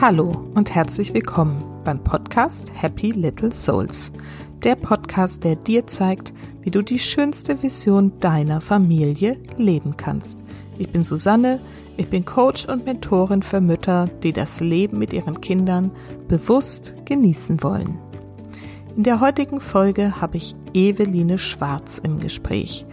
Hallo und herzlich willkommen beim Podcast Happy Little Souls. Der Podcast, der dir zeigt, wie du die schönste Vision deiner Familie leben kannst. Ich bin Susanne, ich bin Coach und Mentorin für Mütter, die das Leben mit ihren Kindern bewusst genießen wollen. In der heutigen Folge habe ich Eveline Schwarz im Gespräch.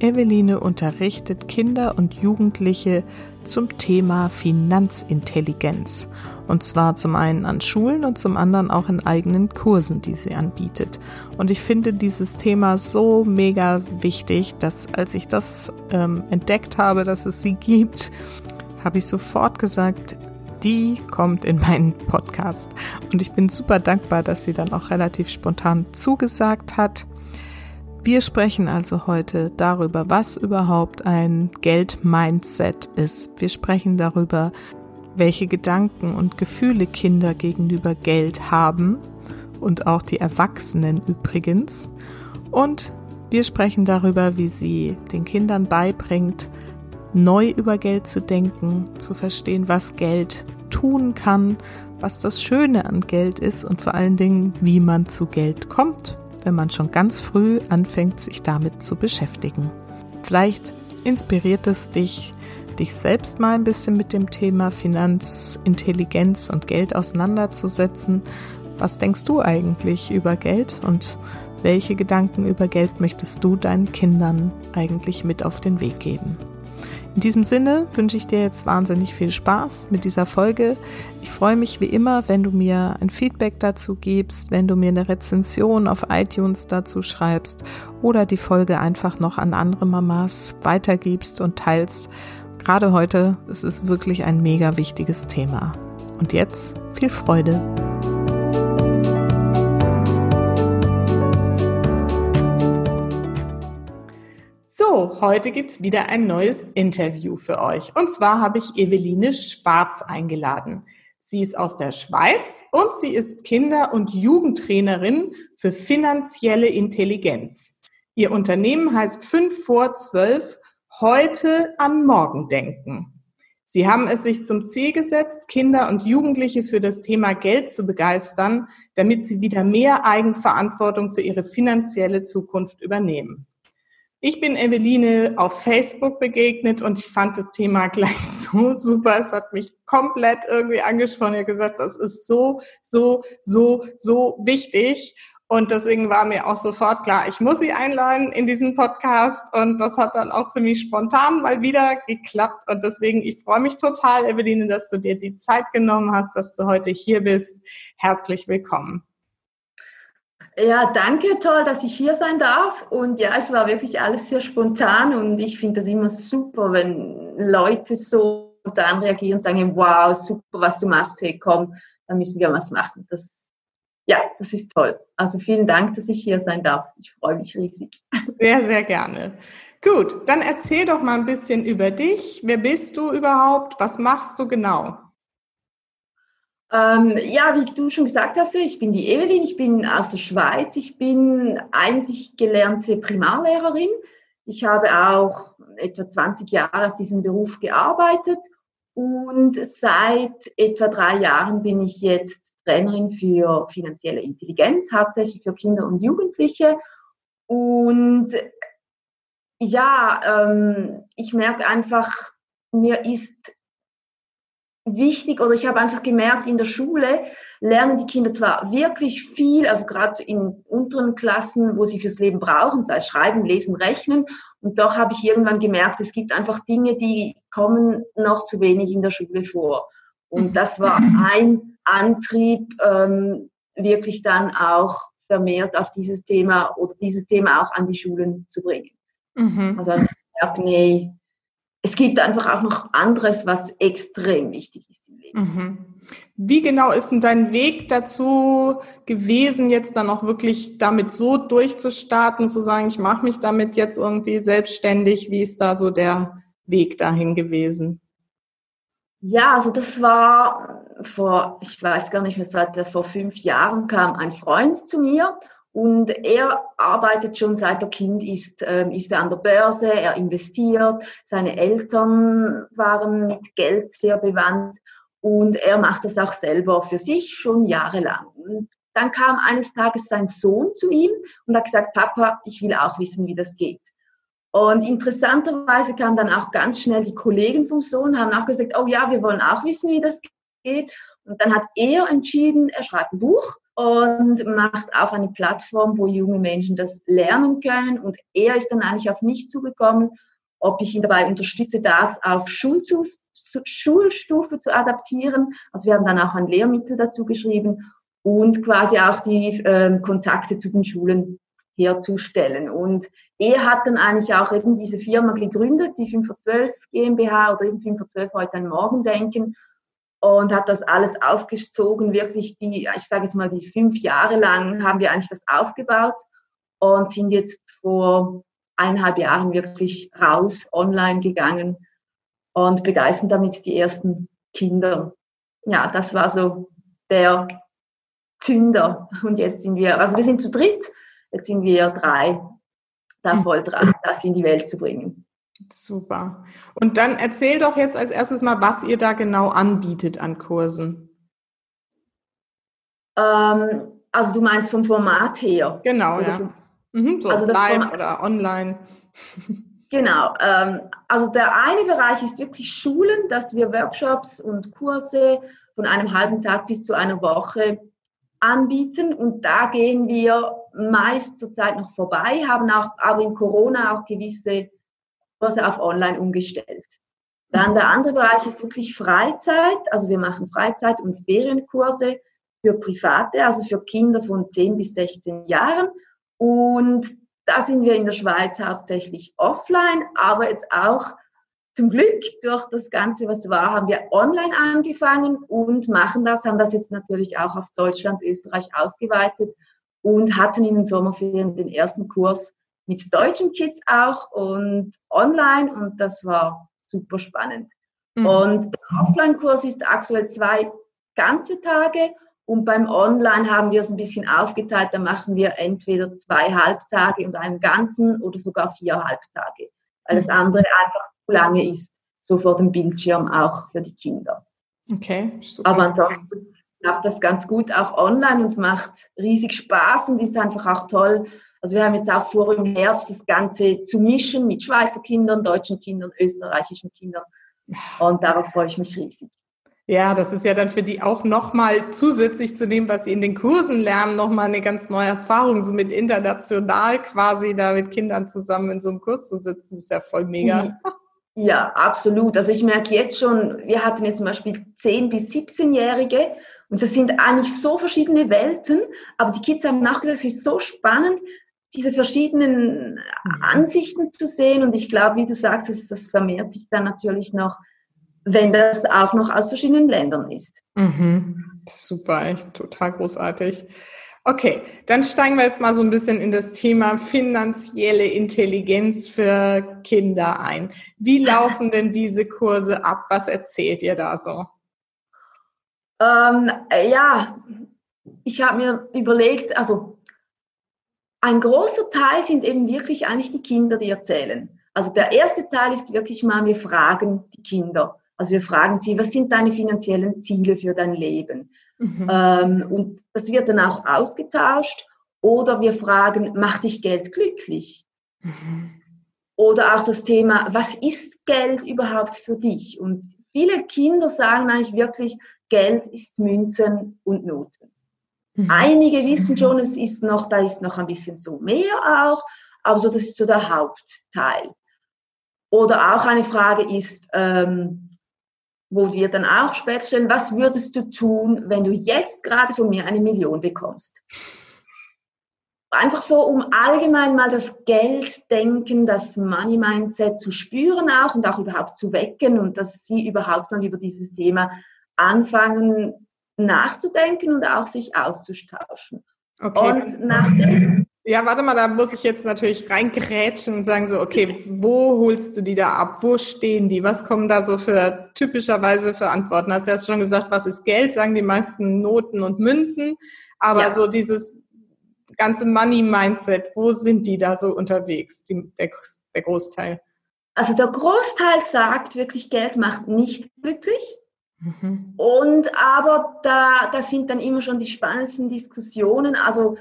Eveline unterrichtet Kinder und Jugendliche zum Thema Finanzintelligenz. Und zwar zum einen an Schulen und zum anderen auch in eigenen Kursen, die sie anbietet. Und ich finde dieses Thema so mega wichtig, dass als ich das ähm, entdeckt habe, dass es sie gibt, habe ich sofort gesagt, die kommt in meinen Podcast. Und ich bin super dankbar, dass sie dann auch relativ spontan zugesagt hat. Wir sprechen also heute darüber, was überhaupt ein Geld-Mindset ist. Wir sprechen darüber, welche Gedanken und Gefühle Kinder gegenüber Geld haben und auch die Erwachsenen übrigens. Und wir sprechen darüber, wie sie den Kindern beibringt, neu über Geld zu denken, zu verstehen, was Geld tun kann, was das Schöne an Geld ist und vor allen Dingen, wie man zu Geld kommt wenn man schon ganz früh anfängt, sich damit zu beschäftigen. Vielleicht inspiriert es dich, dich selbst mal ein bisschen mit dem Thema Finanzintelligenz und Geld auseinanderzusetzen. Was denkst du eigentlich über Geld und welche Gedanken über Geld möchtest du deinen Kindern eigentlich mit auf den Weg geben? In diesem Sinne wünsche ich dir jetzt wahnsinnig viel Spaß mit dieser Folge. Ich freue mich wie immer, wenn du mir ein Feedback dazu gibst, wenn du mir eine Rezension auf iTunes dazu schreibst oder die Folge einfach noch an andere Mamas weitergibst und teilst. Gerade heute ist es wirklich ein mega wichtiges Thema. Und jetzt viel Freude. So, heute gibt's wieder ein neues Interview für euch. Und zwar habe ich Eveline Schwarz eingeladen. Sie ist aus der Schweiz und sie ist Kinder- und Jugendtrainerin für finanzielle Intelligenz. Ihr Unternehmen heißt 5 vor 12 heute an morgen denken. Sie haben es sich zum Ziel gesetzt, Kinder und Jugendliche für das Thema Geld zu begeistern, damit sie wieder mehr Eigenverantwortung für ihre finanzielle Zukunft übernehmen. Ich bin Eveline auf Facebook begegnet und ich fand das Thema gleich so super. Es hat mich komplett irgendwie angesprochen. Ich habe gesagt, das ist so, so, so, so wichtig. Und deswegen war mir auch sofort klar, ich muss sie einladen in diesen Podcast. Und das hat dann auch ziemlich spontan mal wieder geklappt. Und deswegen, ich freue mich total, Eveline, dass du dir die Zeit genommen hast, dass du heute hier bist. Herzlich willkommen. Ja, danke, toll, dass ich hier sein darf. Und ja, es war wirklich alles sehr spontan und ich finde das immer super, wenn Leute so spontan reagieren und sagen, wow, super, was du machst, hey, komm, da müssen wir was machen. Das, ja, das ist toll. Also vielen Dank, dass ich hier sein darf. Ich freue mich riesig. Sehr, sehr gerne. Gut, dann erzähl doch mal ein bisschen über dich. Wer bist du überhaupt? Was machst du genau? Ähm, ja, wie du schon gesagt hast, ich bin die Evelyn, ich bin aus der Schweiz, ich bin eigentlich gelernte Primarlehrerin. Ich habe auch etwa 20 Jahre auf diesem Beruf gearbeitet und seit etwa drei Jahren bin ich jetzt Trainerin für finanzielle Intelligenz, hauptsächlich für Kinder und Jugendliche. Und ja, ähm, ich merke einfach, mir ist wichtig oder ich habe einfach gemerkt, in der Schule lernen die Kinder zwar wirklich viel, also gerade in unteren Klassen, wo sie fürs Leben brauchen, sei es Schreiben, Lesen, Rechnen. Und doch habe ich irgendwann gemerkt, es gibt einfach Dinge, die kommen noch zu wenig in der Schule vor. Und das war ein Antrieb, ähm, wirklich dann auch vermehrt auf dieses Thema oder dieses Thema auch an die Schulen zu bringen. Mhm. Also einfach zu merken, nee, es gibt einfach auch noch anderes, was extrem wichtig ist im Leben. Mhm. Wie genau ist denn dein Weg dazu gewesen, jetzt dann auch wirklich damit so durchzustarten, zu sagen, ich mache mich damit jetzt irgendwie selbstständig? Wie ist da so der Weg dahin gewesen? Ja, also das war vor, ich weiß gar nicht mehr, seit vor fünf Jahren kam ein Freund zu mir und er arbeitet schon seit er Kind ist, äh, ist er an der Börse, er investiert. Seine Eltern waren mit Geld sehr bewandt. und er macht das auch selber für sich schon jahrelang. Und dann kam eines Tages sein Sohn zu ihm und hat gesagt, Papa, ich will auch wissen, wie das geht. Und interessanterweise kamen dann auch ganz schnell die Kollegen vom Sohn, haben auch gesagt, oh ja, wir wollen auch wissen, wie das geht. Und dann hat er entschieden, er schreibt ein Buch und macht auch eine Plattform, wo junge Menschen das lernen können. Und er ist dann eigentlich auf mich zugekommen, ob ich ihn dabei unterstütze, das auf Schulstufe zu adaptieren. Also wir haben dann auch ein Lehrmittel dazu geschrieben und quasi auch die äh, Kontakte zu den Schulen herzustellen. Und er hat dann eigentlich auch eben diese Firma gegründet, die 5 vor 12 GmbH oder eben 5 vor 12 heute ein Morgendenken und hat das alles aufgezogen, wirklich die, ich sage jetzt mal, die fünf Jahre lang haben wir eigentlich das aufgebaut und sind jetzt vor eineinhalb Jahren wirklich raus, online gegangen und begeistern damit die ersten Kinder. Ja, das war so der Zünder. Und jetzt sind wir, also wir sind zu dritt, jetzt sind wir drei, da hm. voll dran, das in die Welt zu bringen. Super. Und dann erzähl doch jetzt als erstes mal, was ihr da genau anbietet an Kursen. Ähm, also du meinst vom Format her? Genau, oder ja. Vom, mhm, so also live Format, oder online. Genau. Ähm, also der eine Bereich ist wirklich Schulen, dass wir Workshops und Kurse von einem halben Tag bis zu einer Woche anbieten. Und da gehen wir meist zurzeit noch vorbei, haben auch aber in Corona auch gewisse Kurse auf online umgestellt. Dann der andere Bereich ist wirklich Freizeit. Also wir machen Freizeit- und Ferienkurse für Private, also für Kinder von 10 bis 16 Jahren. Und da sind wir in der Schweiz hauptsächlich offline, aber jetzt auch zum Glück durch das Ganze, was war, haben wir online angefangen und machen das, haben das jetzt natürlich auch auf Deutschland, Österreich ausgeweitet und hatten in den Sommerferien den ersten Kurs mit deutschen Kids auch und online und das war super spannend. Mhm. Und der Offline-Kurs ist aktuell zwei ganze Tage und beim Online haben wir es ein bisschen aufgeteilt. Da machen wir entweder zwei Halbtage und einen ganzen oder sogar vier Halbtage, weil das mhm. andere einfach zu lange ist, so vor dem Bildschirm auch für die Kinder. Okay, super. Aber ansonsten klappt das ganz gut auch online und macht riesig Spaß und ist einfach auch toll. Also wir haben jetzt auch vor, im Herbst das Ganze zu mischen mit Schweizer Kindern, deutschen Kindern, österreichischen Kindern. Und darauf freue ich mich riesig. Ja, das ist ja dann für die auch nochmal zusätzlich zu dem, was sie in den Kursen lernen, nochmal eine ganz neue Erfahrung, so mit international quasi da mit Kindern zusammen in so einem Kurs zu sitzen, ist ja voll mega. Mhm. Ja, absolut. Also ich merke jetzt schon, wir hatten jetzt zum Beispiel 10- bis 17-Jährige und das sind eigentlich so verschiedene Welten, aber die Kids haben nachgesagt, es ist so spannend, diese verschiedenen mhm. Ansichten zu sehen und ich glaube, wie du sagst, das, das vermehrt sich dann natürlich noch wenn das auch noch aus verschiedenen Ländern ist. Mhm. Super, echt total großartig. Okay, dann steigen wir jetzt mal so ein bisschen in das Thema finanzielle Intelligenz für Kinder ein. Wie laufen denn diese Kurse ab? Was erzählt ihr da so? Ähm, ja, ich habe mir überlegt, also ein großer Teil sind eben wirklich eigentlich die Kinder, die erzählen. Also der erste Teil ist wirklich mal, wir fragen die Kinder. Also wir fragen sie, was sind deine finanziellen Ziele für dein Leben? Mhm. Ähm, und das wird dann auch ausgetauscht. Oder wir fragen, macht dich Geld glücklich? Mhm. Oder auch das Thema, was ist Geld überhaupt für dich? Und viele Kinder sagen eigentlich wirklich, Geld ist Münzen und Noten. Mhm. Einige wissen schon, es ist noch, da ist noch ein bisschen so mehr auch, aber so, das ist so der Hauptteil. Oder auch eine Frage ist, ähm, wo wir dann auch später stellen, was würdest du tun, wenn du jetzt gerade von mir eine Million bekommst? Einfach so, um allgemein mal das Gelddenken, das Money Mindset zu spüren auch und auch überhaupt zu wecken und dass sie überhaupt mal über dieses Thema anfangen nachzudenken und auch sich auszutauschen. Okay. Und nachdem ja, warte mal, da muss ich jetzt natürlich reingrätschen und sagen so, okay, wo holst du die da ab? Wo stehen die? Was kommen da so für typischerweise für Antworten? Hast du ja schon gesagt, was ist Geld? Sagen die meisten Noten und Münzen. Aber ja. so dieses ganze Money-Mindset, wo sind die da so unterwegs, die, der, der Großteil? Also der Großteil sagt wirklich, Geld macht nicht glücklich. Mhm. Und aber da, da sind dann immer schon die spannendsten Diskussionen. Also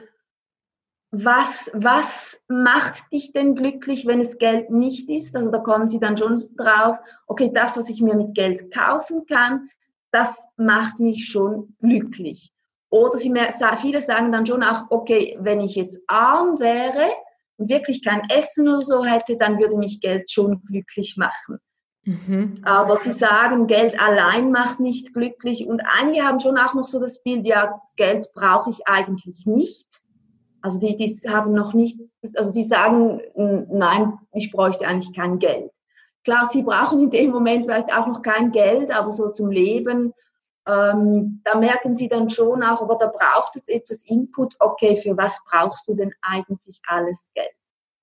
was, was macht dich denn glücklich, wenn es Geld nicht ist? Also da kommen sie dann schon drauf, okay, das, was ich mir mit Geld kaufen kann, das macht mich schon glücklich. Oder sie mehr, viele sagen dann schon auch, okay, wenn ich jetzt arm wäre und wirklich kein Essen oder so hätte, dann würde mich Geld schon glücklich machen. Mhm. Aber sie sagen, Geld allein macht nicht glücklich. Und einige haben schon auch noch so das Bild, ja, Geld brauche ich eigentlich nicht. Also die, die haben noch nicht, also sie sagen, nein, ich bräuchte eigentlich kein Geld. Klar, sie brauchen in dem Moment vielleicht auch noch kein Geld, aber so zum Leben, ähm, da merken sie dann schon auch, aber da braucht es etwas Input. Okay, für was brauchst du denn eigentlich alles Geld?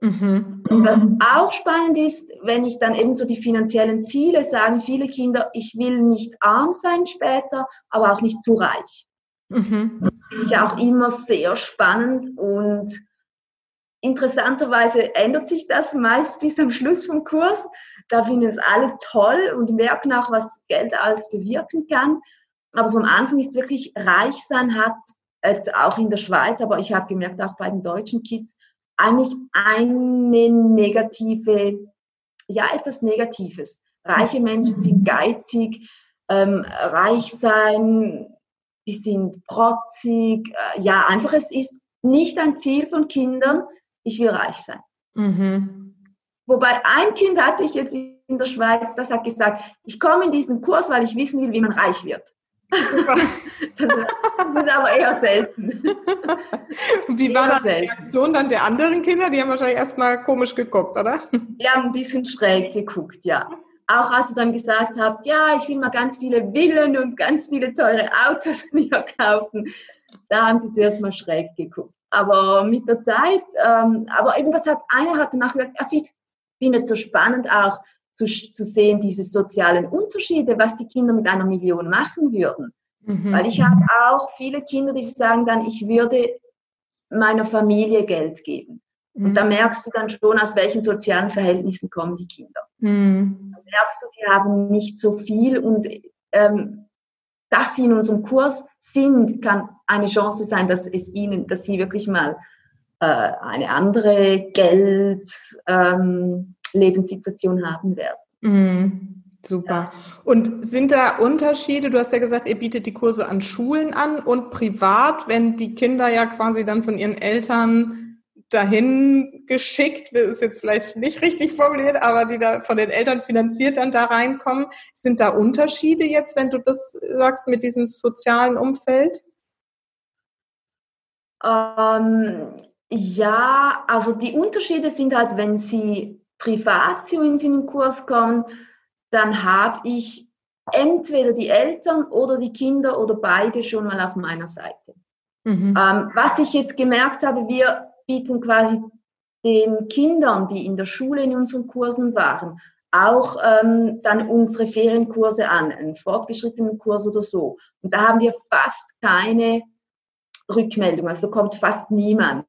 Mhm. Und was auch spannend ist, wenn ich dann eben so die finanziellen Ziele sagen viele Kinder, ich will nicht arm sein später, aber auch nicht zu reich. Mhm. Das finde ich auch immer sehr spannend und interessanterweise ändert sich das meist bis zum Schluss vom Kurs. Da finden es alle toll und merken auch, was Geld alles bewirken kann. Aber so am Anfang ist wirklich reich sein hat, jetzt auch in der Schweiz, aber ich habe gemerkt, auch bei den deutschen Kids, eigentlich eine negative, ja, etwas Negatives. Reiche Menschen sind geizig, ähm, reich sein, die sind protzig. Äh, ja, einfach, es ist nicht ein Ziel von Kindern, ich will reich sein. Mhm. Wobei ein Kind hatte ich jetzt in der Schweiz, das hat gesagt, ich komme in diesen Kurs, weil ich wissen will, wie man reich wird. das, ist aber eher selten. Wie war das die Reaktion dann der anderen Kinder? Die haben wahrscheinlich erstmal komisch geguckt, oder? Die haben ein bisschen schräg geguckt, ja. Auch als ihr dann gesagt habt, ja, ich will mal ganz viele Villen und ganz viele teure Autos mir kaufen, da haben sie zuerst mal schräg geguckt. Aber mit der Zeit, ähm, aber eben das hat einer hat danach gesagt, er findet es so spannend auch, zu, zu sehen, diese sozialen Unterschiede, was die Kinder mit einer Million machen würden. Mhm. Weil ich habe auch viele Kinder, die sagen dann, ich würde meiner Familie Geld geben. Und da mhm. merkst du dann schon, aus welchen sozialen Verhältnissen kommen die Kinder. Mhm. Da merkst du, sie haben nicht so viel und ähm, dass sie in unserem Kurs sind, kann eine Chance sein, dass es ihnen, dass sie wirklich mal äh, eine andere Geld, ähm, Lebenssituation haben werden. Mhm. Super. Ja. Und sind da Unterschiede? Du hast ja gesagt, ihr bietet die Kurse an Schulen an und privat, wenn die Kinder ja quasi dann von ihren Eltern dahin geschickt, ist jetzt vielleicht nicht richtig formuliert, aber die da von den Eltern finanziert dann da reinkommen. Sind da Unterschiede jetzt, wenn du das sagst mit diesem sozialen Umfeld? Ähm, ja, also die Unterschiede sind halt, wenn sie privat zu uns in den Kurs kommen, dann habe ich entweder die Eltern oder die Kinder oder beide schon mal auf meiner Seite. Mhm. Ähm, was ich jetzt gemerkt habe, wir bieten quasi den Kindern, die in der Schule in unseren Kursen waren, auch ähm, dann unsere Ferienkurse an, einen fortgeschrittenen Kurs oder so. Und da haben wir fast keine Rückmeldung, also kommt fast niemand.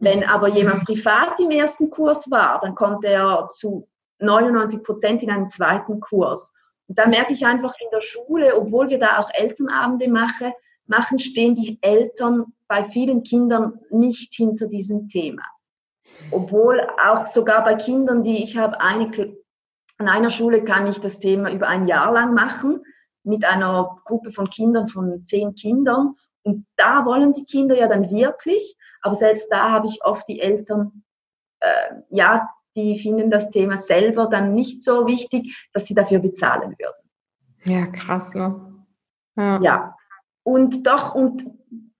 Wenn aber jemand privat im ersten Kurs war, dann kommt er zu 99 Prozent in einen zweiten Kurs. Und da merke ich einfach in der Schule, obwohl wir da auch Elternabende mache, machen, stehen die Eltern bei vielen Kindern nicht hinter diesem Thema. Obwohl auch sogar bei Kindern, die ich habe, eine, an einer Schule kann ich das Thema über ein Jahr lang machen mit einer Gruppe von Kindern von zehn Kindern. Und da wollen die Kinder ja dann wirklich, aber selbst da habe ich oft die Eltern, äh, ja, die finden das Thema selber dann nicht so wichtig, dass sie dafür bezahlen würden. Ja, krass, ne? Ja. ja. Und doch, und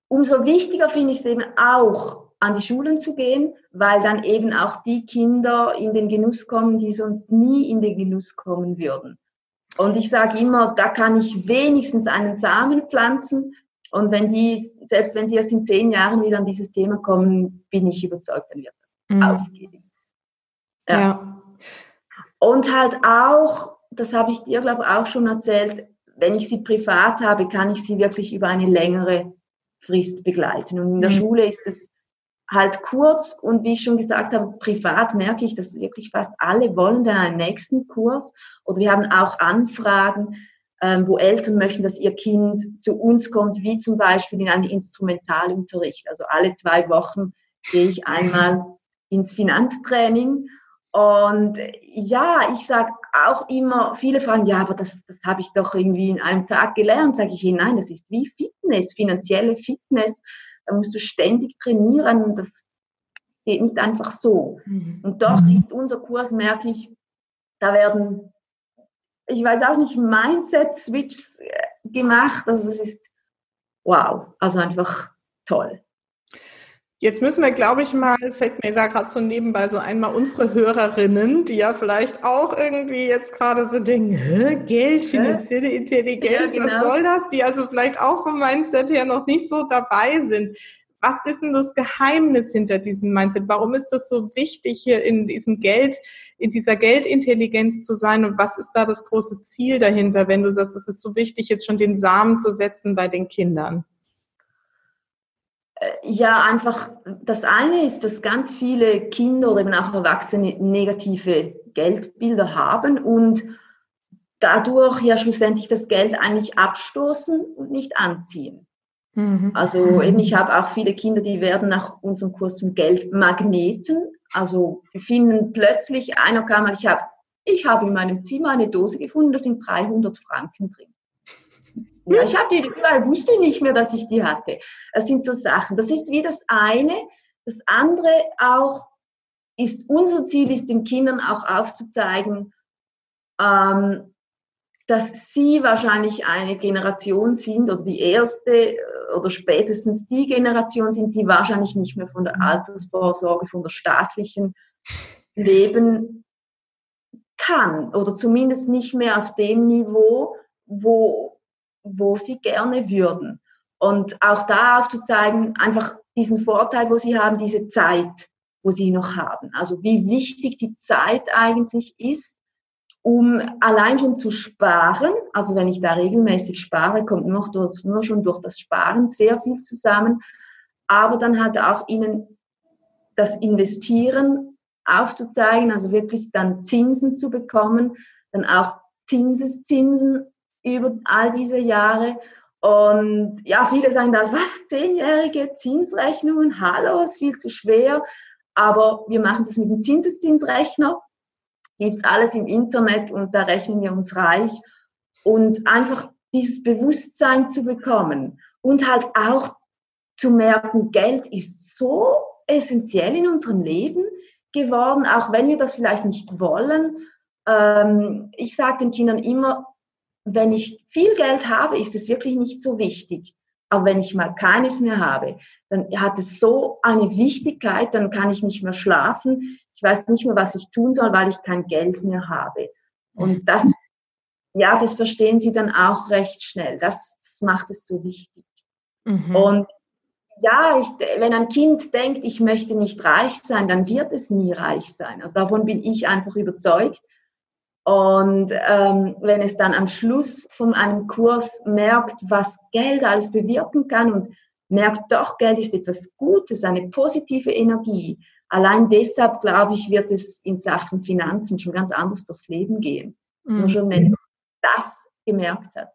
umso wichtiger finde ich es eben auch, an die Schulen zu gehen, weil dann eben auch die Kinder in den Genuss kommen, die sonst nie in den Genuss kommen würden. Und ich sage immer, da kann ich wenigstens einen Samen pflanzen, und wenn die, selbst wenn sie erst in zehn Jahren wieder an dieses Thema kommen, bin ich überzeugt, dann wird das mhm. aufgehen. Ja. ja. Und halt auch, das habe ich dir, glaube ich, auch schon erzählt, wenn ich sie privat habe, kann ich sie wirklich über eine längere Frist begleiten. Und in der mhm. Schule ist es halt kurz und wie ich schon gesagt habe, privat merke ich, dass wirklich fast alle wollen dann einen nächsten Kurs oder wir haben auch Anfragen, wo Eltern möchten, dass ihr Kind zu uns kommt, wie zum Beispiel in einen Instrumentalunterricht. Also alle zwei Wochen gehe ich einmal ins Finanztraining. Und ja, ich sage auch immer, viele fragen, ja, aber das, das habe ich doch irgendwie in einem Tag gelernt. Sage ich ihnen, nein, das ist wie Fitness, finanzielle Fitness. Da musst du ständig trainieren. Das geht nicht einfach so. Mhm. Und doch mhm. ist unser Kurs, merke ich, da werden, ich weiß auch nicht, Mindset-Switches äh, gemacht. Also es ist wow, also einfach toll. Jetzt müssen wir, glaube ich, mal, fällt mir da gerade so nebenbei so einmal unsere Hörerinnen, die ja vielleicht auch irgendwie jetzt gerade so denken, Geld, finanzielle Intelligenz, ja, genau. was soll das? Die also vielleicht auch vom Mindset her noch nicht so dabei sind. Was ist denn das Geheimnis hinter diesem Mindset? Warum ist das so wichtig, hier in diesem Geld, in dieser Geldintelligenz zu sein? Und was ist da das große Ziel dahinter, wenn du sagst, es ist so wichtig, jetzt schon den Samen zu setzen bei den Kindern? Äh, ja, einfach das eine ist, dass ganz viele Kinder oder eben auch Erwachsene negative Geldbilder haben und dadurch ja schlussendlich das Geld eigentlich abstoßen und nicht anziehen. Mhm. Also eben, ich habe auch viele Kinder, die werden nach unserem Kurs zum Geldmagneten. Also wir finden plötzlich, einer kam ich habe ich hab in meinem Zimmer eine Dose gefunden, da sind 300 Franken drin. Ja, ich hatte die, ich wusste nicht mehr, dass ich die hatte. Das sind so Sachen. Das ist wie das eine. Das andere auch ist, unser Ziel ist, den Kindern auch aufzuzeigen, ähm, dass sie wahrscheinlich eine Generation sind oder die erste äh, oder spätestens die Generation sind, die wahrscheinlich nicht mehr von der Altersvorsorge, von der staatlichen leben kann oder zumindest nicht mehr auf dem Niveau, wo, wo sie gerne würden. Und auch da aufzuzeigen, einfach diesen Vorteil, wo sie haben, diese Zeit, wo sie noch haben. Also wie wichtig die Zeit eigentlich ist, um allein schon zu sparen. Also wenn ich da regelmäßig spare, kommt nur, durch, nur schon durch das Sparen sehr viel zusammen. Aber dann hat auch ihnen das Investieren aufzuzeigen, also wirklich dann Zinsen zu bekommen, dann auch Zinseszinsen über all diese Jahre. Und ja, viele sagen da, was, zehnjährige Zinsrechnungen, hallo, ist viel zu schwer. Aber wir machen das mit dem Zinseszinsrechner, gibt es alles im Internet und da rechnen wir uns reich. Und einfach dieses Bewusstsein zu bekommen und halt auch zu merken, Geld ist so essentiell in unserem Leben geworden, auch wenn wir das vielleicht nicht wollen. Ähm, ich sage den Kindern immer, wenn ich viel Geld habe, ist es wirklich nicht so wichtig. Aber wenn ich mal keines mehr habe, dann hat es so eine Wichtigkeit, dann kann ich nicht mehr schlafen. Ich weiß nicht mehr, was ich tun soll, weil ich kein Geld mehr habe. Und das, ja, das verstehen sie dann auch recht schnell. Das, das macht es so wichtig. Mhm. Und ja, ich, wenn ein Kind denkt, ich möchte nicht reich sein, dann wird es nie reich sein. Also davon bin ich einfach überzeugt. Und ähm, wenn es dann am Schluss von einem Kurs merkt, was Geld alles bewirken kann und merkt, doch, Geld ist etwas Gutes, eine positive Energie. Allein deshalb, glaube ich, wird es in Sachen Finanzen schon ganz anders durchs Leben gehen. Mhm. Nur schon, wenn es das gemerkt hat.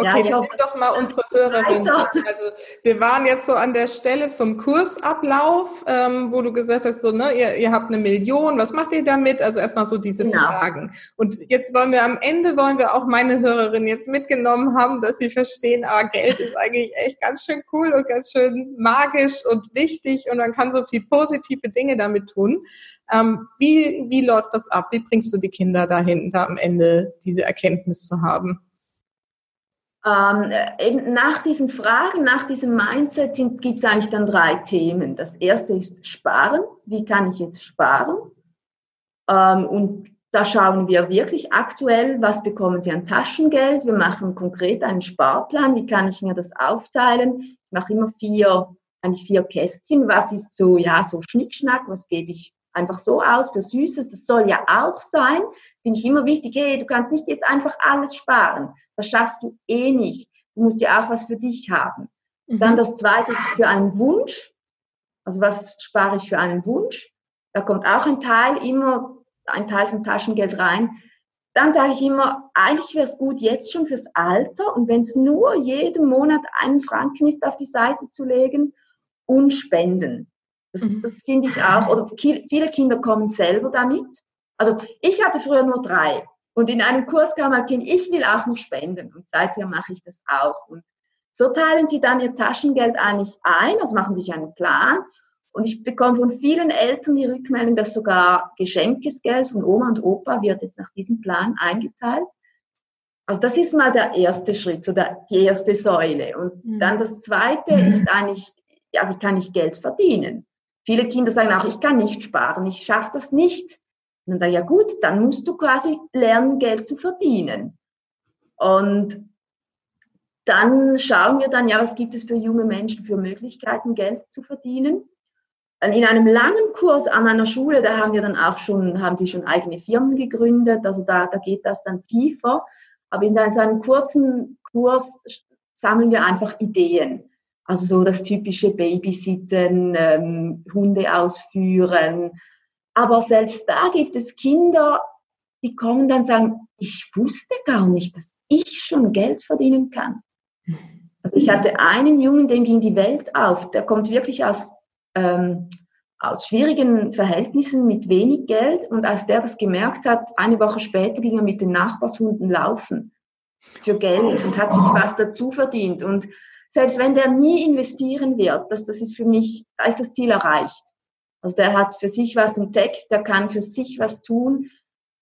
Okay, ja, dann nimm doch mal unsere Hörerin. Also wir waren jetzt so an der Stelle vom Kursablauf, ähm, wo du gesagt hast, so, ne, ihr, ihr habt eine Million, was macht ihr damit? Also erstmal so diese genau. Fragen. Und jetzt wollen wir am Ende, wollen wir auch meine Hörerin jetzt mitgenommen haben, dass sie verstehen, ah, Geld ist eigentlich echt ganz schön cool und ganz schön magisch und wichtig und man kann so viel positive Dinge damit tun. Ähm, wie, wie läuft das ab? Wie bringst du die Kinder dahin, da am Ende diese Erkenntnis zu haben? Ähm, eben nach diesen Fragen, nach diesem Mindset gibt es eigentlich dann drei Themen. Das erste ist Sparen. Wie kann ich jetzt sparen? Ähm, und da schauen wir wirklich aktuell, was bekommen Sie an Taschengeld. Wir machen konkret einen Sparplan. Wie kann ich mir das aufteilen? Ich mache immer vier, eigentlich vier Kästchen. Was ist so, ja, so Schnickschnack? Was gebe ich einfach so aus für Süßes? Das soll ja auch sein. Finde ich immer wichtig. Hey, du kannst nicht jetzt einfach alles sparen. Das schaffst du eh nicht. Du musst ja auch was für dich haben. Mhm. Dann das zweite ist für einen Wunsch. Also was spare ich für einen Wunsch? Da kommt auch ein Teil, immer ein Teil vom Taschengeld rein. dann sage ich immer, eigentlich wäre es gut jetzt schon fürs Alter und wenn es nur jeden Monat einen Franken ist, auf die Seite zu legen und spenden. Das, mhm. das finde ich auch. Oder viele Kinder kommen selber damit. Also ich hatte früher nur drei. Und in einem Kurs kam ein Kind, ich will auch noch spenden. Und seither mache ich das auch. Und so teilen sie dann ihr Taschengeld eigentlich ein, also machen sich einen Plan. Und ich bekomme von vielen Eltern die Rückmeldung, dass sogar Geschenkesgeld von Oma und Opa wird jetzt nach diesem Plan eingeteilt. Also das ist mal der erste Schritt, so der, die erste Säule. Und mhm. dann das zweite mhm. ist eigentlich, ja, wie kann ich Geld verdienen? Viele Kinder sagen auch, ich kann nicht sparen, ich schaffe das nicht. Und dann sage ich, ja gut, dann musst du quasi lernen, Geld zu verdienen. Und dann schauen wir dann, ja, was gibt es für junge Menschen für Möglichkeiten, Geld zu verdienen. In einem langen Kurs an einer Schule, da haben wir dann auch schon, haben sie schon eigene Firmen gegründet, also da, da geht das dann tiefer. Aber in so einem kurzen Kurs sammeln wir einfach Ideen. Also so das typische Babysitten, ähm, Hunde ausführen. Aber selbst da gibt es Kinder, die kommen dann und sagen, ich wusste gar nicht, dass ich schon Geld verdienen kann. Also ich hatte einen Jungen, dem ging die Welt auf. Der kommt wirklich aus, ähm, aus schwierigen Verhältnissen mit wenig Geld. Und als der das gemerkt hat, eine Woche später ging er mit den Nachbarshunden laufen für Geld und hat sich was dazu verdient. Und selbst wenn der nie investieren wird, das, das ist für mich, da ist das Ziel erreicht. Also der hat für sich was entdeckt, der kann für sich was tun.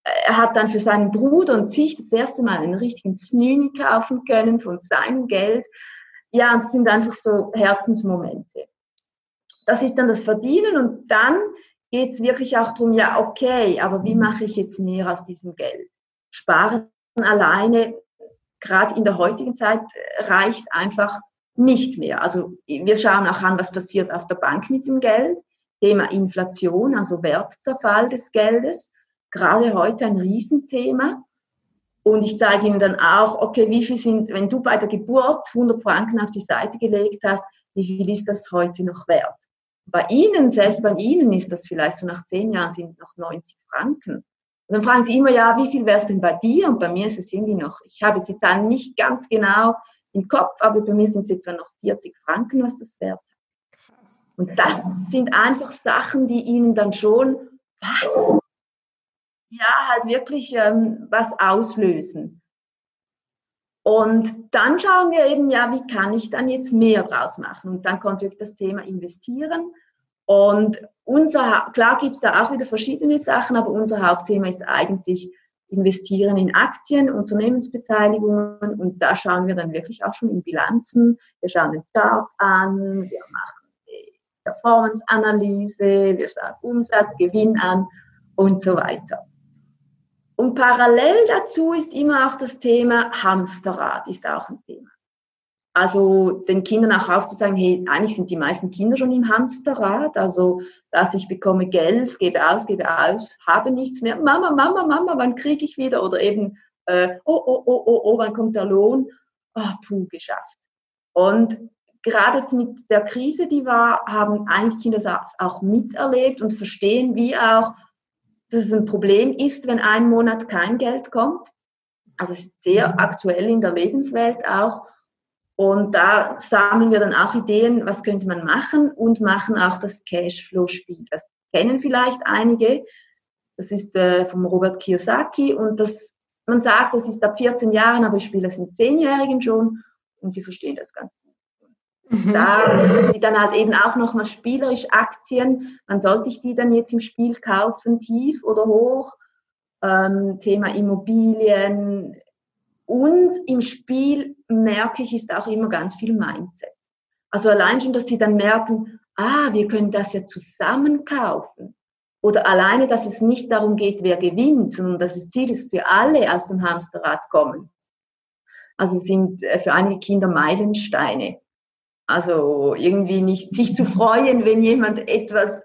Er hat dann für seinen Bruder und sich das erste Mal einen richtigen Snüni kaufen können von seinem Geld. Ja, und das sind einfach so Herzensmomente. Das ist dann das Verdienen und dann geht es wirklich auch darum, ja, okay, aber wie mache ich jetzt mehr aus diesem Geld? Sparen alleine, gerade in der heutigen Zeit, reicht einfach nicht mehr. Also wir schauen auch an, was passiert auf der Bank mit dem Geld. Thema Inflation, also Wertzerfall des Geldes, gerade heute ein Riesenthema. Und ich zeige Ihnen dann auch, okay, wie viel sind, wenn du bei der Geburt 100 Franken auf die Seite gelegt hast, wie viel ist das heute noch wert? Bei Ihnen, selbst bei Ihnen ist das vielleicht so nach zehn Jahren sind noch 90 Franken. Und dann fragen Sie immer, ja, wie viel wäre es denn bei dir? Und bei mir ist es irgendwie noch, ich habe jetzt nicht ganz genau im Kopf, aber bei mir sind es etwa noch 40 Franken, was das wert hat. Und das sind einfach Sachen, die ihnen dann schon, was? Ja, halt wirklich ähm, was auslösen. Und dann schauen wir eben, ja, wie kann ich dann jetzt mehr draus machen? Und dann kommt wirklich das Thema investieren. Und unser, klar gibt es da auch wieder verschiedene Sachen, aber unser Hauptthema ist eigentlich investieren in Aktien, Unternehmensbeteiligungen und da schauen wir dann wirklich auch schon in Bilanzen. Wir schauen den Chart an, wir machen Performance-Analyse, wir schauen Umsatz, Gewinn an und so weiter. Und parallel dazu ist immer auch das Thema Hamsterrad, ist auch ein Thema. Also den Kindern auch aufzuzeigen, hey, eigentlich sind die meisten Kinder schon im Hamsterrad, also dass ich bekomme Geld, gebe aus, gebe aus, habe nichts mehr. Mama, Mama, Mama, wann kriege ich wieder? Oder eben, äh, oh, oh, oh, oh, oh, wann kommt der Lohn? Oh, puh, geschafft. Und gerade jetzt mit der Krise, die war, haben eigentlich Kinder das auch miterlebt und verstehen, wie auch, dass es ein Problem ist, wenn ein Monat kein Geld kommt. Also es ist sehr mhm. aktuell in der Lebenswelt auch. Und da sammeln wir dann auch Ideen, was könnte man machen und machen auch das Cashflow-Spiel. Das kennen vielleicht einige. Das ist äh, vom Robert Kiyosaki und das, man sagt, das ist ab 14 Jahren, aber ich spiele das mit 10-Jährigen schon und die verstehen das ganz gut. Mhm. Da sie dann halt eben auch nochmal spielerisch Aktien. Wann sollte ich die dann jetzt im Spiel kaufen, tief oder hoch? Ähm, Thema Immobilien, und im Spiel merke ich, ist auch immer ganz viel Mindset. Also allein schon, dass sie dann merken, ah, wir können das ja zusammen kaufen. Oder alleine, dass es nicht darum geht, wer gewinnt, sondern dass das Ziel ist, dass wir alle aus dem Hamsterrad kommen. Also sind äh, für einige Kinder Meilensteine. Also irgendwie nicht sich zu freuen, wenn jemand etwas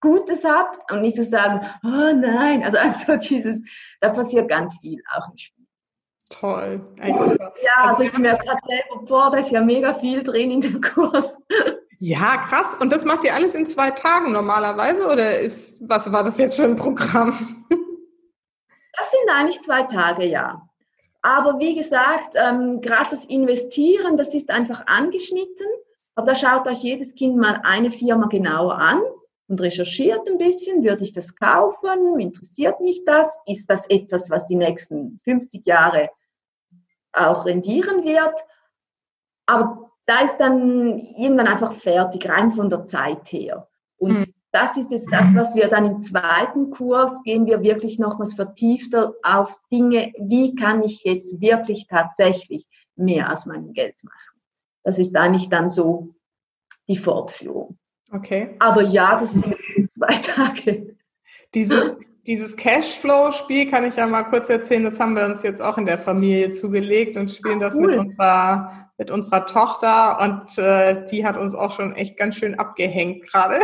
Gutes hat und nicht zu sagen, oh nein, also, also dieses, da passiert ganz viel auch im Spiel. Toll, echt super. Ja, also, also ich mir gerade selber vor, da ist ja mega viel drin in dem Kurs. Ja, krass. Und das macht ihr alles in zwei Tagen normalerweise oder ist, was war das jetzt für ein Programm? Das sind eigentlich zwei Tage, ja. Aber wie gesagt, ähm, gerade das Investieren, das ist einfach angeschnitten. Aber da schaut euch jedes Kind mal eine Firma genauer an und recherchiert ein bisschen, würde ich das kaufen, interessiert mich das, ist das etwas, was die nächsten 50 Jahre auch rendieren wird. Aber da ist dann irgendwann einfach fertig, rein von der Zeit her. Und mhm. Das ist jetzt das, was wir dann im zweiten Kurs gehen wir wirklich nochmals vertiefter auf Dinge, wie kann ich jetzt wirklich tatsächlich mehr aus meinem Geld machen. Das ist eigentlich dann so die Fortführung. Okay. Aber ja, das sind zwei Tage. Dieses, dieses Cashflow-Spiel kann ich ja mal kurz erzählen. Das haben wir uns jetzt auch in der Familie zugelegt und spielen Ach, das cool. mit unserer, mit unserer Tochter. Und äh, die hat uns auch schon echt ganz schön abgehängt gerade.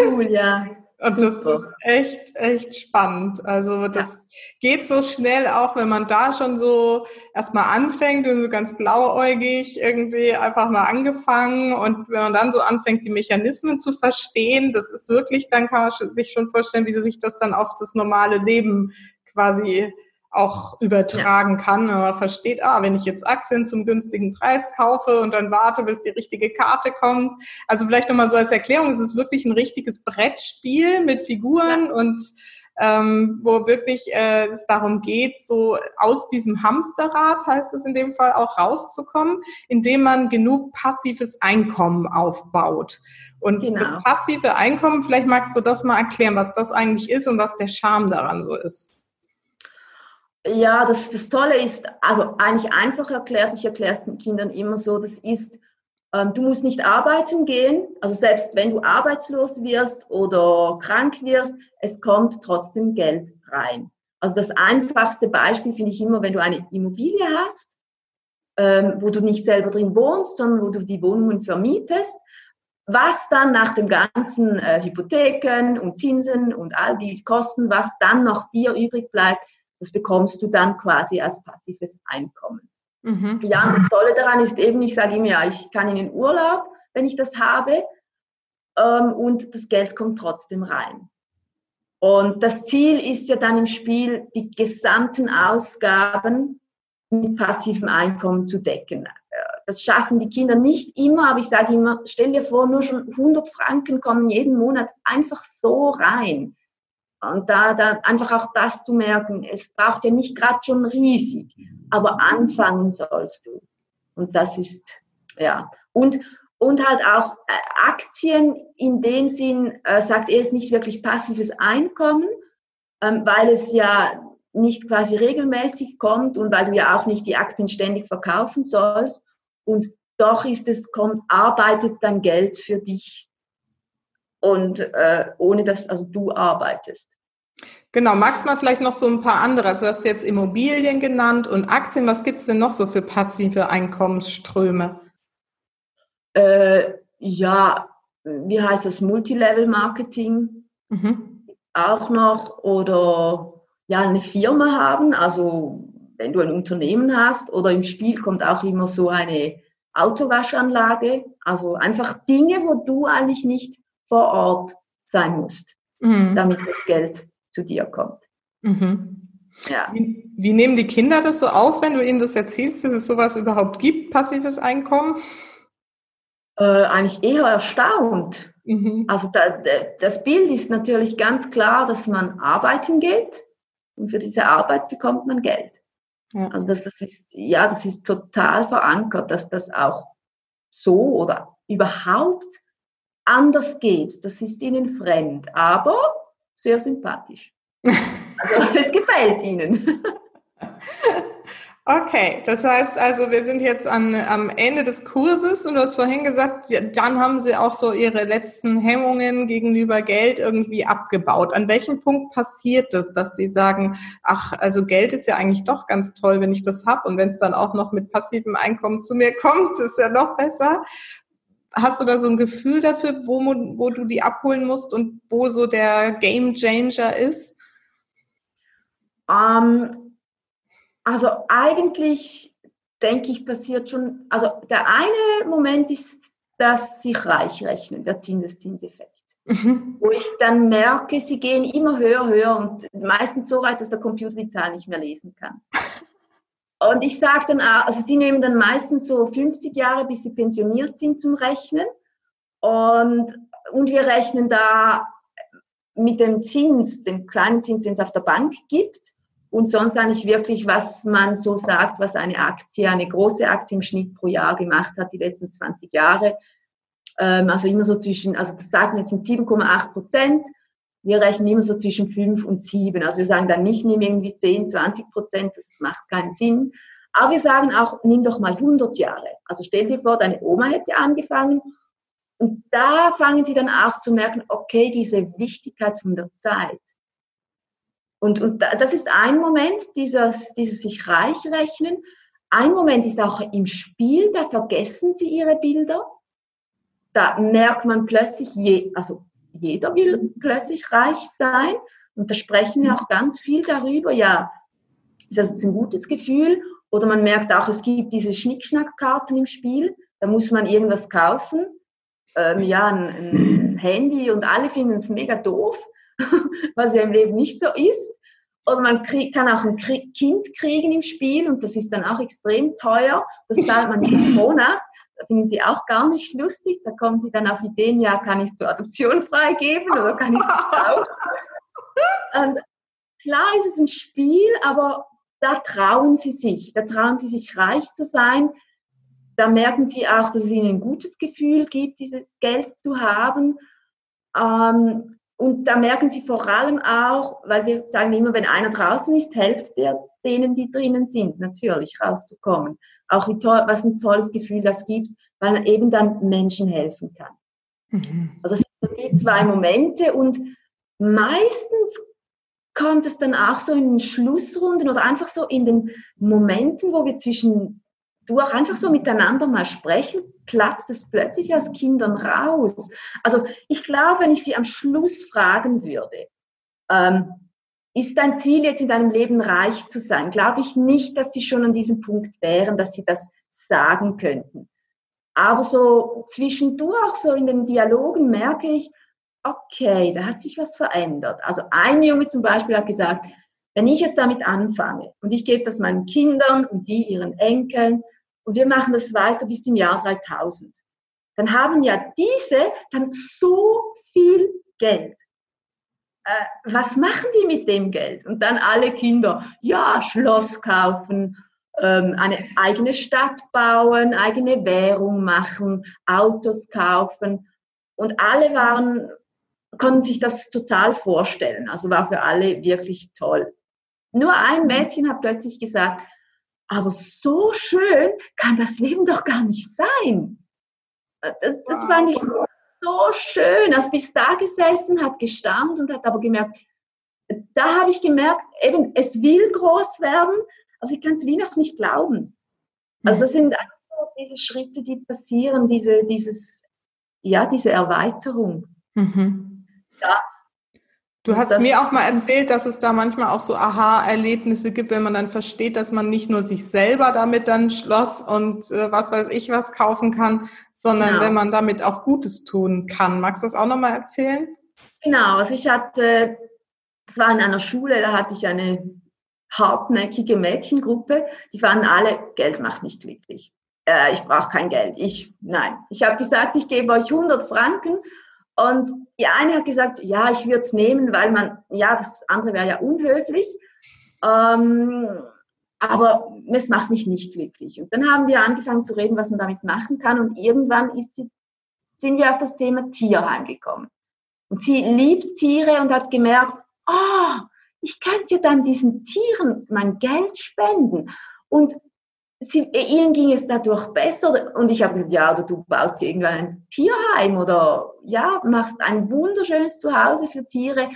Cool, ja. Und Super. das ist echt, echt spannend. Also das ja. geht so schnell auch, wenn man da schon so erstmal anfängt und so ganz blauäugig irgendwie einfach mal angefangen und wenn man dann so anfängt, die Mechanismen zu verstehen, das ist wirklich, dann kann man sich schon vorstellen, wie sich das dann auf das normale Leben quasi auch übertragen ja. kann. Man versteht, ah, wenn ich jetzt Aktien zum günstigen Preis kaufe und dann warte, bis die richtige Karte kommt. Also vielleicht nochmal so als Erklärung, es ist wirklich ein richtiges Brettspiel mit Figuren ja. und ähm, wo wirklich äh, es darum geht, so aus diesem Hamsterrad, heißt es in dem Fall, auch rauszukommen, indem man genug passives Einkommen aufbaut. Und genau. das passive Einkommen, vielleicht magst du das mal erklären, was das eigentlich ist und was der Charme daran so ist. Ja, das, das Tolle ist, also eigentlich einfach erklärt, ich erkläre es den Kindern immer so, das ist, ähm, du musst nicht arbeiten gehen, also selbst wenn du arbeitslos wirst oder krank wirst, es kommt trotzdem Geld rein. Also das einfachste Beispiel finde ich immer, wenn du eine Immobilie hast, ähm, wo du nicht selber drin wohnst, sondern wo du die Wohnungen vermietest, was dann nach dem ganzen äh, Hypotheken und Zinsen und all die Kosten, was dann noch dir übrig bleibt, das bekommst du dann quasi als passives Einkommen. Mhm. Ja, und das Tolle daran ist eben, ich sage ihm ja, ich kann in den Urlaub, wenn ich das habe, ähm, und das Geld kommt trotzdem rein. Und das Ziel ist ja dann im Spiel, die gesamten Ausgaben mit passivem Einkommen zu decken. Das schaffen die Kinder nicht immer, aber ich sage immer, stell dir vor, nur schon 100 Franken kommen jeden Monat einfach so rein. Und da, da einfach auch das zu merken, es braucht ja nicht gerade schon riesig, aber anfangen sollst du. Und das ist, ja. Und, und halt auch äh, Aktien in dem Sinn, äh, sagt er, ist nicht wirklich passives Einkommen, ähm, weil es ja nicht quasi regelmäßig kommt und weil du ja auch nicht die Aktien ständig verkaufen sollst. Und doch ist es, kommt, arbeitet dann Geld für dich und äh, ohne dass also du arbeitest. Genau, magst du mal vielleicht noch so ein paar andere? Also du hast jetzt Immobilien genannt und Aktien. Was gibt es denn noch so für passive Einkommensströme? Äh, ja, wie heißt das? Multilevel-Marketing mhm. auch noch oder ja, eine Firma haben. Also wenn du ein Unternehmen hast oder im Spiel kommt auch immer so eine Autowaschanlage. Also einfach Dinge, wo du eigentlich nicht vor Ort sein musst, mhm. damit das Geld zu dir kommt. Mhm. Ja. Wie, wie, nehmen die Kinder das so auf, wenn du ihnen das erzählst, dass es sowas überhaupt gibt, passives Einkommen? Äh, eigentlich eher erstaunt. Mhm. Also da, das Bild ist natürlich ganz klar, dass man arbeiten geht und für diese Arbeit bekommt man Geld. Ja. Also das, das ist ja, das ist total verankert, dass das auch so oder überhaupt anders geht. Das ist ihnen fremd, aber sehr sympathisch. Also es gefällt Ihnen. Okay, das heißt also, wir sind jetzt an, am Ende des Kurses und du hast vorhin gesagt, dann haben Sie auch so Ihre letzten Hemmungen gegenüber Geld irgendwie abgebaut. An welchem Punkt passiert das, dass Sie sagen, ach, also Geld ist ja eigentlich doch ganz toll, wenn ich das habe und wenn es dann auch noch mit passivem Einkommen zu mir kommt, ist ja noch besser. Hast du da so ein Gefühl dafür, wo, wo du die abholen musst und wo so der Game Changer ist? Ähm, also eigentlich denke ich, passiert schon, also der eine Moment ist, dass sich reich rechnen, der Zinseszinseffekt. mhm. wo ich dann merke, sie gehen immer höher, höher und meistens so weit, dass der Computer die Zahl nicht mehr lesen kann. Und ich sage dann auch, also sie nehmen dann meistens so 50 Jahre, bis sie pensioniert sind zum Rechnen. Und, und wir rechnen da mit dem Zins, dem kleinen Zins, den es auf der Bank gibt. Und sonst eigentlich wirklich, was man so sagt, was eine Aktie, eine große Aktie im Schnitt pro Jahr gemacht hat, die letzten 20 Jahre. Ähm, also immer so zwischen, also das sagen wir jetzt sind 7,8 Prozent. Wir rechnen immer so zwischen 5 und 7. Also wir sagen dann nicht, nimm irgendwie 10, 20 Prozent, das macht keinen Sinn. Aber wir sagen auch, nimm doch mal 100 Jahre. Also stell dir vor, deine Oma hätte angefangen und da fangen sie dann auch zu merken, okay, diese Wichtigkeit von der Zeit. Und, und das ist ein Moment, dieses, dieses sich reich rechnen. Ein Moment ist auch im Spiel, da vergessen sie ihre Bilder. Da merkt man plötzlich, je, also jeder will plötzlich reich sein. Und da sprechen wir auch ganz viel darüber. Ja, ist das jetzt ein gutes Gefühl? Oder man merkt auch, es gibt diese Schnickschnackkarten im Spiel. Da muss man irgendwas kaufen ähm, ja, ein, ein Handy und alle finden es mega doof, was ja im Leben nicht so ist. Oder man krieg, kann auch ein Kind kriegen im Spiel und das ist dann auch extrem teuer. Das zahlt man in Monat. Da finden sie auch gar nicht lustig. Da kommen sie dann auf Ideen, ja, kann ich zur Adoption freigeben oder kann ich es auch? Und klar ist es ein Spiel, aber da trauen sie sich. Da trauen sie sich, reich zu sein da merken sie auch, dass es ihnen ein gutes Gefühl gibt, dieses Geld zu haben. Ähm, und da merken sie vor allem auch, weil wir sagen immer, wenn einer draußen ist, hilft der denen, die drinnen sind, natürlich rauszukommen. Auch wie toll, was ein tolles Gefühl das gibt, weil er eben dann Menschen helfen kann. Mhm. Also das sind die zwei Momente und meistens kommt es dann auch so in den Schlussrunden oder einfach so in den Momenten, wo wir zwischen du auch einfach so miteinander mal sprechen, platzt es plötzlich aus Kindern raus. Also ich glaube, wenn ich sie am Schluss fragen würde, ähm, ist dein Ziel jetzt in deinem Leben reich zu sein? Glaube ich nicht, dass sie schon an diesem Punkt wären, dass sie das sagen könnten. Aber so zwischendurch, so in den Dialogen merke ich, okay, da hat sich was verändert. Also ein Junge zum Beispiel hat gesagt, wenn ich jetzt damit anfange und ich gebe das meinen Kindern und die ihren Enkeln, und wir machen das weiter bis zum Jahr 3000. Dann haben ja diese dann so viel Geld. Äh, was machen die mit dem Geld? Und dann alle Kinder, ja, Schloss kaufen, ähm, eine eigene Stadt bauen, eigene Währung machen, Autos kaufen. Und alle waren, konnten sich das total vorstellen. Also war für alle wirklich toll. Nur ein Mädchen hat plötzlich gesagt, aber so schön kann das Leben doch gar nicht sein. Das, das wow. fand ich so schön. Also die ist da gesessen, hat gestanden und hat aber gemerkt, da habe ich gemerkt, eben, es will groß werden, aber sie kann es wie noch nicht glauben. Also das sind einfach so diese Schritte, die passieren, diese, dieses, ja, diese Erweiterung. Mhm. Ja, Du hast mir auch mal erzählt, dass es da manchmal auch so Aha-Erlebnisse gibt, wenn man dann versteht, dass man nicht nur sich selber damit dann Schloss und äh, was weiß ich was kaufen kann, sondern genau. wenn man damit auch Gutes tun kann. Magst du das auch nochmal erzählen? Genau, also ich hatte, das war in einer Schule, da hatte ich eine hartnäckige Mädchengruppe, die fanden alle, Geld macht nicht glücklich. Äh, ich brauche kein Geld. Ich, nein. Ich habe gesagt, ich gebe euch 100 Franken und die eine hat gesagt, ja, ich würde es nehmen, weil man, ja, das andere wäre ja unhöflich. Ähm, aber es macht mich nicht glücklich. Und dann haben wir angefangen zu reden, was man damit machen kann. Und irgendwann ist sie, sind wir auf das Thema Tierheim gekommen. Und sie liebt Tiere und hat gemerkt, oh, ich könnte ja dann diesen Tieren mein Geld spenden. Und sie, ihnen ging es dadurch besser. Und ich habe gesagt, ja, oder du baust dir irgendwann ein Tierheim oder ja, machst ein wunderschönes Zuhause für Tiere.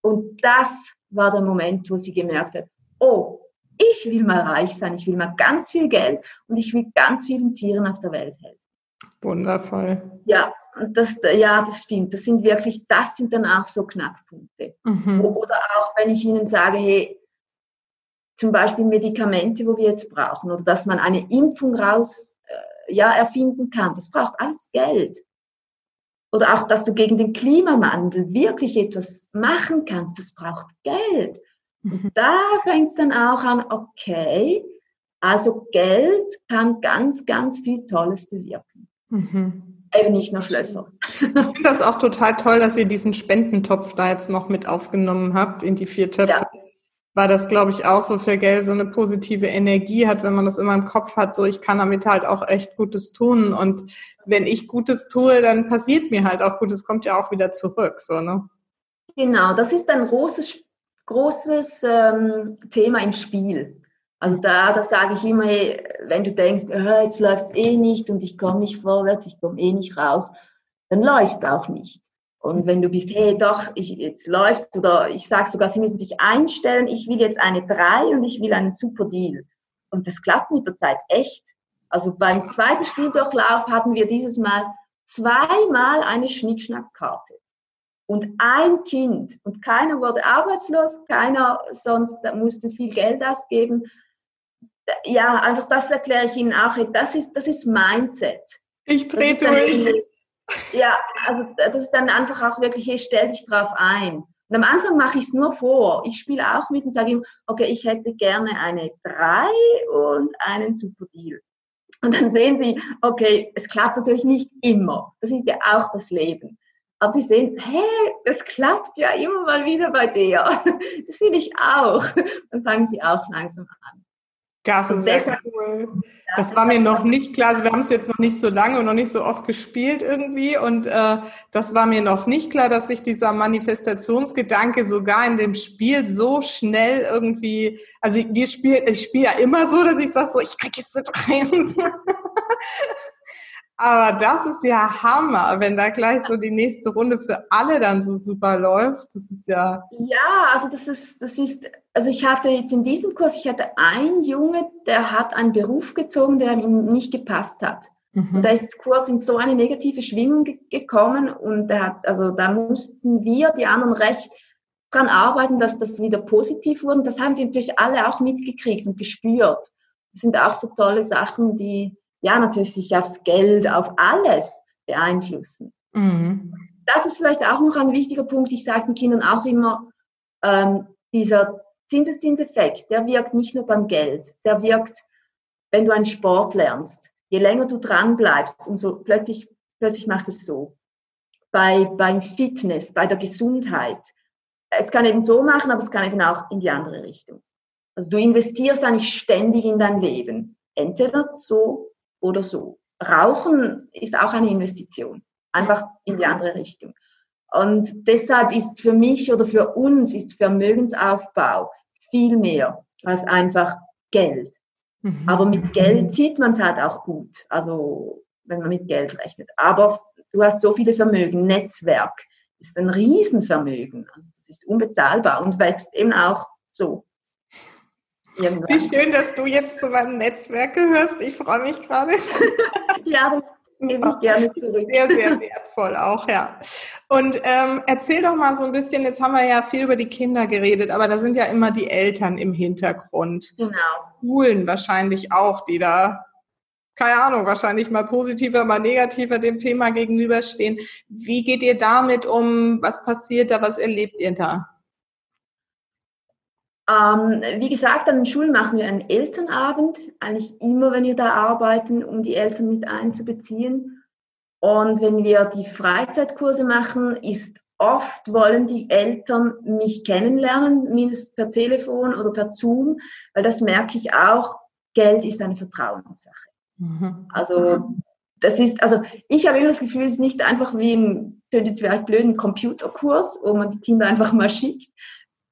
Und das war der Moment, wo sie gemerkt hat, oh, ich will mal reich sein, ich will mal ganz viel Geld und ich will ganz vielen Tieren auf der Welt helfen. Wundervoll. Ja, das, ja, das stimmt. Das sind wirklich, das sind dann auch so Knackpunkte. Mhm. Oder auch, wenn ich Ihnen sage, hey, zum Beispiel Medikamente, wo wir jetzt brauchen, oder dass man eine Impfung raus äh, ja, erfinden kann. Das braucht alles Geld. oder auch, dass du gegen den Klimawandel wirklich etwas machen kannst, das braucht Geld. Und mhm. da fängt es dann auch an, okay, also Geld kann ganz, ganz viel Tolles bewirken. Mhm. Eben nicht nur Schlösser. Ich finde das auch total toll, dass ihr diesen Spendentopf da jetzt noch mit aufgenommen habt in die vier Töpfe. Ja. Weil das, glaube ich, auch so für Geld so eine positive Energie hat, wenn man das immer im Kopf hat, so ich kann damit halt auch echt Gutes tun. Und wenn ich Gutes tue, dann passiert mir halt auch Gutes, kommt ja auch wieder zurück. So, ne? Genau, das ist ein großes, großes ähm, Thema im Spiel. Also da, da sage ich immer, wenn du denkst, oh, jetzt läuft es eh nicht und ich komme nicht vorwärts, ich komme eh nicht raus, dann läuft es auch nicht. Und wenn du bist, hey, doch, ich, jetzt läuft's oder ich sage sogar, sie müssen sich einstellen, ich will jetzt eine 3 und ich will einen super Deal. Und das klappt mit der Zeit echt. Also beim zweiten Spieldurchlauf hatten wir dieses Mal zweimal eine Schnickschnackkarte. Und ein Kind und keiner wurde arbeitslos, keiner sonst musste viel Geld ausgeben ja, einfach das erkläre ich Ihnen auch. Das ist, das ist Mindset. Ich drehe durch. Ja, also das ist dann einfach auch wirklich, hey, stell dich drauf ein. Und am Anfang mache ich es nur vor. Ich spiele auch mit und sage ihm, okay, ich hätte gerne eine 3 und einen Super Deal. Und dann sehen Sie, okay, es klappt natürlich nicht immer. Das ist ja auch das Leben. Aber Sie sehen, hey, das klappt ja immer mal wieder bei dir. Das will ich auch. Dann fangen Sie auch langsam an. Das ist sehr cool. Das war mir noch nicht klar. Also wir haben es jetzt noch nicht so lange und noch nicht so oft gespielt irgendwie. Und äh, das war mir noch nicht klar, dass sich dieser Manifestationsgedanke sogar in dem Spiel so schnell irgendwie, also wir spielen, ich spiele ja immer so, dass ich sage so, ich krieg jetzt eine Eins. Aber das ist ja Hammer, wenn da gleich so die nächste Runde für alle dann so super läuft. Das ist ja. Ja, also das ist, das ist, also ich hatte jetzt in diesem Kurs, ich hatte einen Junge, der hat einen Beruf gezogen, der ihm nicht gepasst hat. Mhm. Und da ist kurz in so eine negative Schwingung ge gekommen und der hat, also da mussten wir, die anderen recht dran arbeiten, dass das wieder positiv wurde. Und das haben sie natürlich alle auch mitgekriegt und gespürt. Das sind auch so tolle Sachen, die, ja, natürlich sich aufs Geld, auf alles beeinflussen. Mhm. Das ist vielleicht auch noch ein wichtiger Punkt. Ich sage den Kindern auch immer, ähm, dieser Zinseszinseffekt, der wirkt nicht nur beim Geld, der wirkt, wenn du einen Sport lernst. Je länger du dran bleibst, umso plötzlich, plötzlich macht es so. Bei, beim Fitness, bei der Gesundheit. Es kann eben so machen, aber es kann eben auch in die andere Richtung. Also du investierst eigentlich ständig in dein Leben. Entweder so oder so. Rauchen ist auch eine Investition, einfach in die andere Richtung. Und deshalb ist für mich oder für uns ist Vermögensaufbau viel mehr als einfach Geld. Mhm. Aber mit Geld sieht man es halt auch gut, also wenn man mit Geld rechnet. Aber du hast so viele Vermögen, Netzwerk ist ein Riesenvermögen. Also das ist unbezahlbar und wächst eben auch so. Irgendwann. Wie schön, dass du jetzt zu meinem Netzwerk gehörst. Ich freue mich gerade. ja, das gebe ich gerne zurück. Sehr, sehr wertvoll auch, ja. Und ähm, erzähl doch mal so ein bisschen, jetzt haben wir ja viel über die Kinder geredet, aber da sind ja immer die Eltern im Hintergrund. Genau. Schulen wahrscheinlich auch, die da, keine Ahnung, wahrscheinlich mal positiver, mal negativer dem Thema gegenüberstehen. Wie geht ihr damit um? Was passiert da? Was erlebt ihr da? Ähm, wie gesagt, an den Schulen machen wir einen Elternabend, eigentlich immer, wenn wir da arbeiten, um die Eltern mit einzubeziehen. Und wenn wir die Freizeitkurse machen, ist oft wollen die Eltern mich kennenlernen, mindestens per Telefon oder per Zoom, weil das merke ich auch, Geld ist eine Vertrauenssache. Mhm. Also das ist, also ich habe immer das Gefühl, es ist nicht einfach wie ein, klingt jetzt vielleicht blöd, ein Computerkurs, wo man die Kinder einfach mal schickt,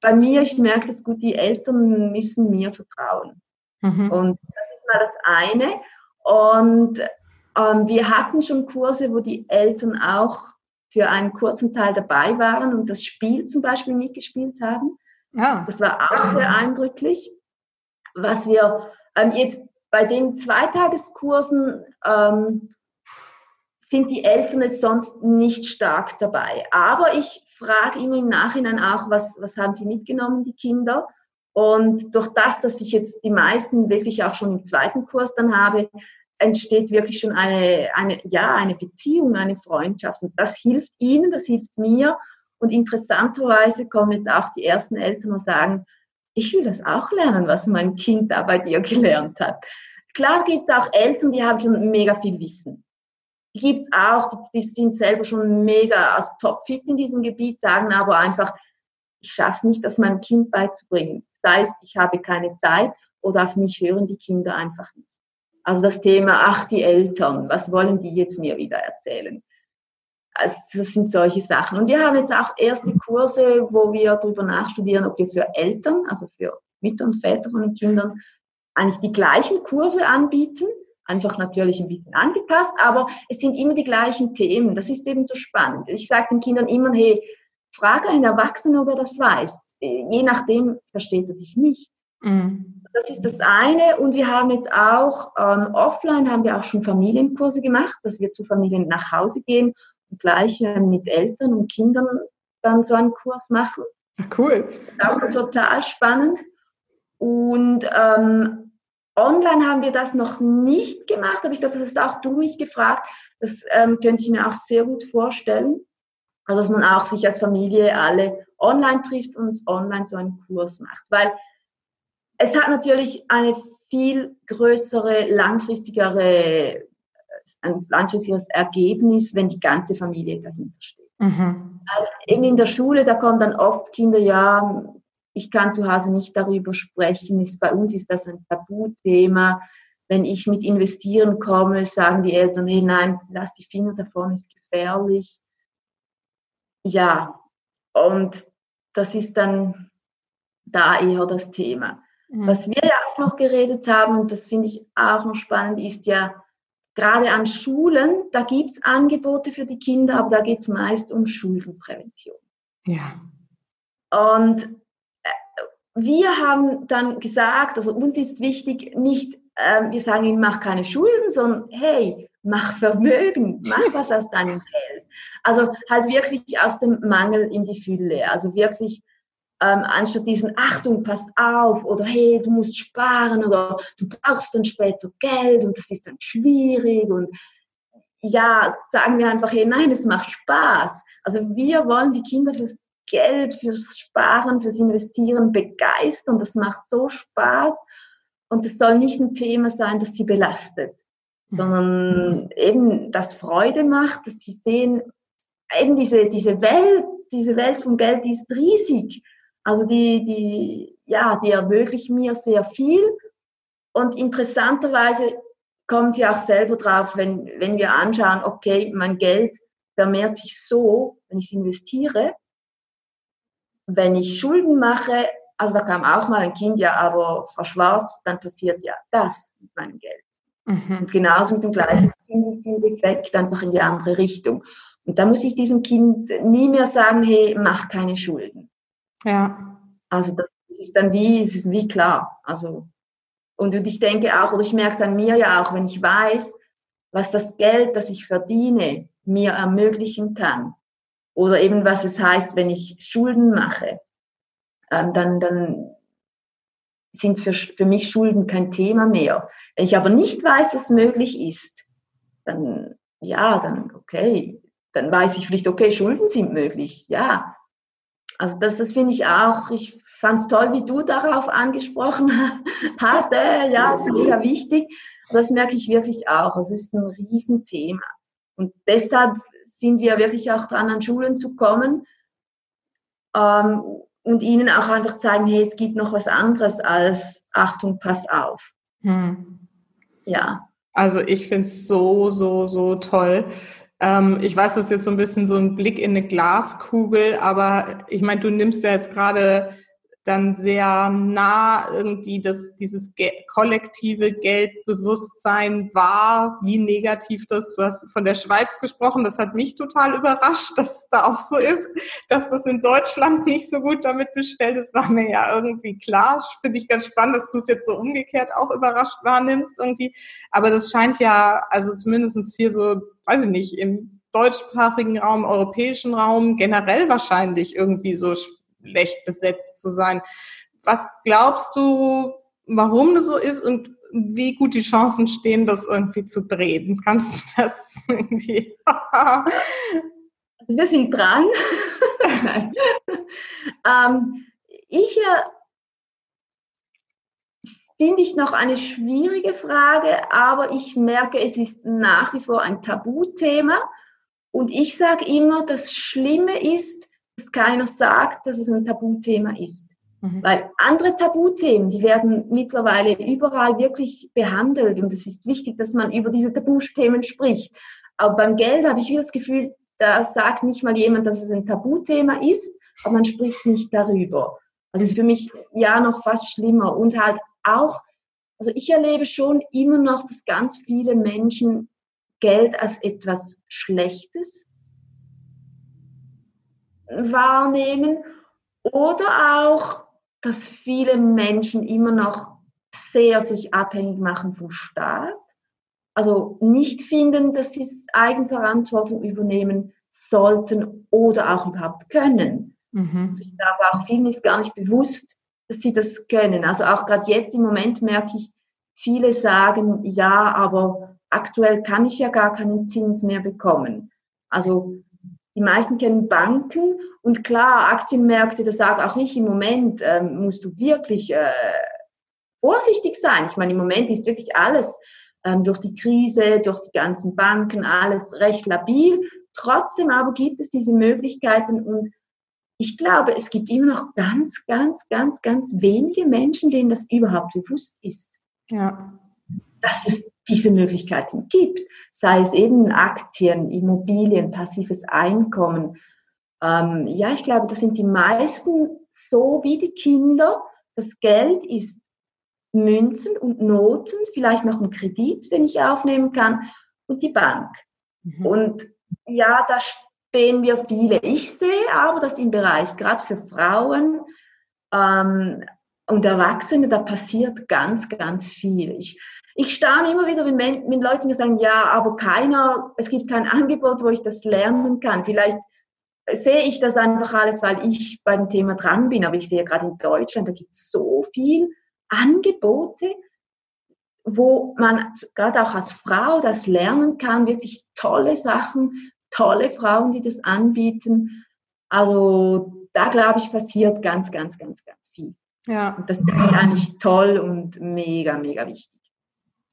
bei mir, ich merke das gut, die Eltern müssen mir vertrauen. Mhm. Und das ist mal das eine. Und ähm, wir hatten schon Kurse, wo die Eltern auch für einen kurzen Teil dabei waren und das Spiel zum Beispiel mitgespielt haben. Ja. Das war auch sehr eindrücklich. Was wir ähm, jetzt bei den Zweitageskursen ähm, sind die Eltern jetzt sonst nicht stark dabei. Aber ich frage immer im Nachhinein auch, was, was haben sie mitgenommen, die Kinder. Und durch das, dass ich jetzt die meisten wirklich auch schon im zweiten Kurs dann habe, entsteht wirklich schon eine, eine, ja, eine Beziehung, eine Freundschaft. Und das hilft ihnen, das hilft mir. Und interessanterweise kommen jetzt auch die ersten Eltern und sagen, ich will das auch lernen, was mein Kind da bei dir gelernt hat. Klar gibt es auch Eltern, die haben schon mega viel Wissen. Gibt es auch, die, die, sind selber schon mega als topfit in diesem Gebiet, sagen aber einfach, ich schaffe es nicht, das meinem Kind beizubringen. Sei es, ich habe keine Zeit oder auf mich hören die Kinder einfach nicht. Also das Thema, ach, die Eltern, was wollen die jetzt mir wieder erzählen? Also das sind solche Sachen. Und wir haben jetzt auch erste Kurse, wo wir darüber nachstudieren, ob wir für Eltern, also für Mütter und Väter von den Kindern, eigentlich die gleichen Kurse anbieten, einfach natürlich ein bisschen angepasst, aber es sind immer die gleichen Themen. Das ist eben so spannend. Ich sage den Kindern immer, hey, frage einen Erwachsenen, ob er das weiß. Je nachdem versteht er dich nicht. Mhm. Das ist das eine. Und wir haben jetzt auch ähm, offline haben wir auch schon Familienkurse gemacht, dass wir zu Familien nach Hause gehen und gleich äh, mit Eltern und Kindern dann so einen Kurs machen. Cool. auch total spannend. Und ähm, online haben wir das noch nicht gemacht, aber ich glaube, das hast auch du mich gefragt. Das ähm, könnte ich mir auch sehr gut vorstellen. Also, dass man auch sich als Familie alle online trifft und online so einen Kurs macht. Weil es hat natürlich eine viel größere, langfristigere, ein langfristiges Ergebnis, wenn die ganze Familie dahinter steht. Mhm. Eben in der Schule, da kommen dann oft Kinder, ja, ich kann zu Hause nicht darüber sprechen. Ist, bei uns ist das ein Tabuthema. Wenn ich mit investieren komme, sagen die Eltern, hey, nein, lass die Finger davon, ist gefährlich. Ja, und das ist dann da eher das Thema. Mhm. Was wir ja auch noch geredet haben, und das finde ich auch noch spannend, ist ja, gerade an Schulen, da gibt es Angebote für die Kinder, aber da geht es meist um Schuldenprävention. Ja. Und wir haben dann gesagt, also uns ist wichtig, nicht, äh, wir sagen ihm, mach keine Schulden, sondern hey, mach Vermögen, mach was aus deinem Geld. Also halt wirklich aus dem Mangel in die Fülle. Also wirklich ähm, anstatt diesen Achtung, pass auf oder hey, du musst sparen oder du brauchst dann später Geld und das ist dann schwierig und ja, sagen wir einfach, hey, nein, es macht Spaß. Also wir wollen die Kinder fürs Geld, fürs Sparen, fürs Investieren begeistern. Das macht so Spaß und es soll nicht ein Thema sein, das sie belastet, sondern eben das Freude macht, dass sie sehen, eben diese, diese Welt, diese Welt vom Geld, die ist riesig. Also die, die, ja, die ermöglichen mir sehr viel. Und interessanterweise kommen sie auch selber drauf, wenn, wenn wir anschauen, okay, mein Geld vermehrt sich so, wenn ich es investiere. Wenn ich Schulden mache, also da kam auch mal ein Kind, ja, aber Frau Schwarz, dann passiert ja das mit meinem Geld. Mhm. Und genauso mit dem gleichen Zinseszinseffekt, einfach in die andere Richtung. Und da muss ich diesem Kind nie mehr sagen, hey, mach keine Schulden. Ja. Also das ist dann wie, es ist wie klar. Also, und ich denke auch, oder ich merke es an mir ja auch, wenn ich weiß, was das Geld, das ich verdiene, mir ermöglichen kann. Oder eben was es heißt, wenn ich Schulden mache, ähm, dann, dann sind für, für mich Schulden kein Thema mehr. Wenn ich aber nicht weiß, was möglich ist, dann, ja, dann, okay, dann weiß ich vielleicht, okay, Schulden sind möglich, ja. Also das, das finde ich auch, ich fand es toll, wie du darauf angesprochen hast. Äh, ja, ist mega wichtig. das merke ich wirklich auch. Es ist ein Riesenthema. Und deshalb sind wir wirklich auch dran, an Schulen zu kommen ähm, und ihnen auch einfach zeigen, hey, es gibt noch was anderes als Achtung, pass auf. Hm. Ja. Also ich finde es so, so, so toll, ähm, ich weiß, das ist jetzt so ein bisschen so ein Blick in eine Glaskugel, aber ich meine, du nimmst ja jetzt gerade dann sehr nah irgendwie das, dieses kollektive Geldbewusstsein wahr, wie negativ das, du hast von der Schweiz gesprochen, das hat mich total überrascht, dass es da auch so ist, dass das in Deutschland nicht so gut damit bestellt ist, war mir ja irgendwie klar. Finde ich ganz spannend, dass du es jetzt so umgekehrt auch überrascht wahrnimmst irgendwie. Aber das scheint ja, also zumindestens hier so, weiß ich nicht, im deutschsprachigen Raum, europäischen Raum generell wahrscheinlich irgendwie so schlecht besetzt zu sein. Was glaubst du, warum das so ist und wie gut die Chancen stehen, das irgendwie zu drehen. Kannst du das irgendwie? Also wir sind dran. ähm, ich äh, finde ich noch eine schwierige Frage, aber ich merke, es ist nach wie vor ein Tabuthema. Und ich sage immer, das Schlimme ist, dass keiner sagt, dass es ein Tabuthema ist. Mhm. Weil andere Tabuthemen, die werden mittlerweile überall wirklich behandelt und es ist wichtig, dass man über diese Tabuthemen spricht. Aber beim Geld habe ich wieder das Gefühl, da sagt nicht mal jemand, dass es ein Tabuthema ist, aber man spricht nicht darüber. Also ist für mich ja noch fast schlimmer und halt auch, also ich erlebe schon immer noch, dass ganz viele Menschen Geld als etwas Schlechtes wahrnehmen oder auch, dass viele Menschen immer noch sehr sich abhängig machen vom Staat, also nicht finden, dass sie Eigenverantwortung übernehmen sollten oder auch überhaupt können. Mhm. Also ich glaube, auch vielen ist gar nicht bewusst, dass sie das können. Also auch gerade jetzt im Moment merke ich, viele sagen, ja, aber aktuell kann ich ja gar keinen Zins mehr bekommen. Also die meisten kennen Banken und klar, Aktienmärkte, das sage auch ich im Moment, ähm, musst du wirklich äh, vorsichtig sein. Ich meine, im Moment ist wirklich alles ähm, durch die Krise, durch die ganzen Banken, alles recht labil. Trotzdem aber gibt es diese Möglichkeiten und ich glaube, es gibt immer noch ganz, ganz, ganz, ganz wenige Menschen, denen das überhaupt bewusst ist. Ja. Dass es diese Möglichkeiten gibt, sei es eben Aktien, Immobilien, passives Einkommen. Ähm, ja, ich glaube, das sind die meisten so wie die Kinder. Das Geld ist Münzen und Noten, vielleicht noch ein Kredit, den ich aufnehmen kann und die Bank. Mhm. Und ja, da stehen wir viele. Ich sehe aber, dass im Bereich gerade für Frauen ähm, und Erwachsene, da passiert ganz, ganz viel. Ich, ich staune immer wieder, wenn, wenn Leute mir sagen, ja, aber keiner, es gibt kein Angebot, wo ich das lernen kann. Vielleicht sehe ich das einfach alles, weil ich beim Thema dran bin, aber ich sehe gerade in Deutschland, da gibt es so viel Angebote, wo man gerade auch als Frau das lernen kann, wirklich tolle Sachen, tolle Frauen, die das anbieten. Also da glaube ich, passiert ganz, ganz, ganz, ganz viel. Ja. Und das finde ich eigentlich toll und mega, mega wichtig.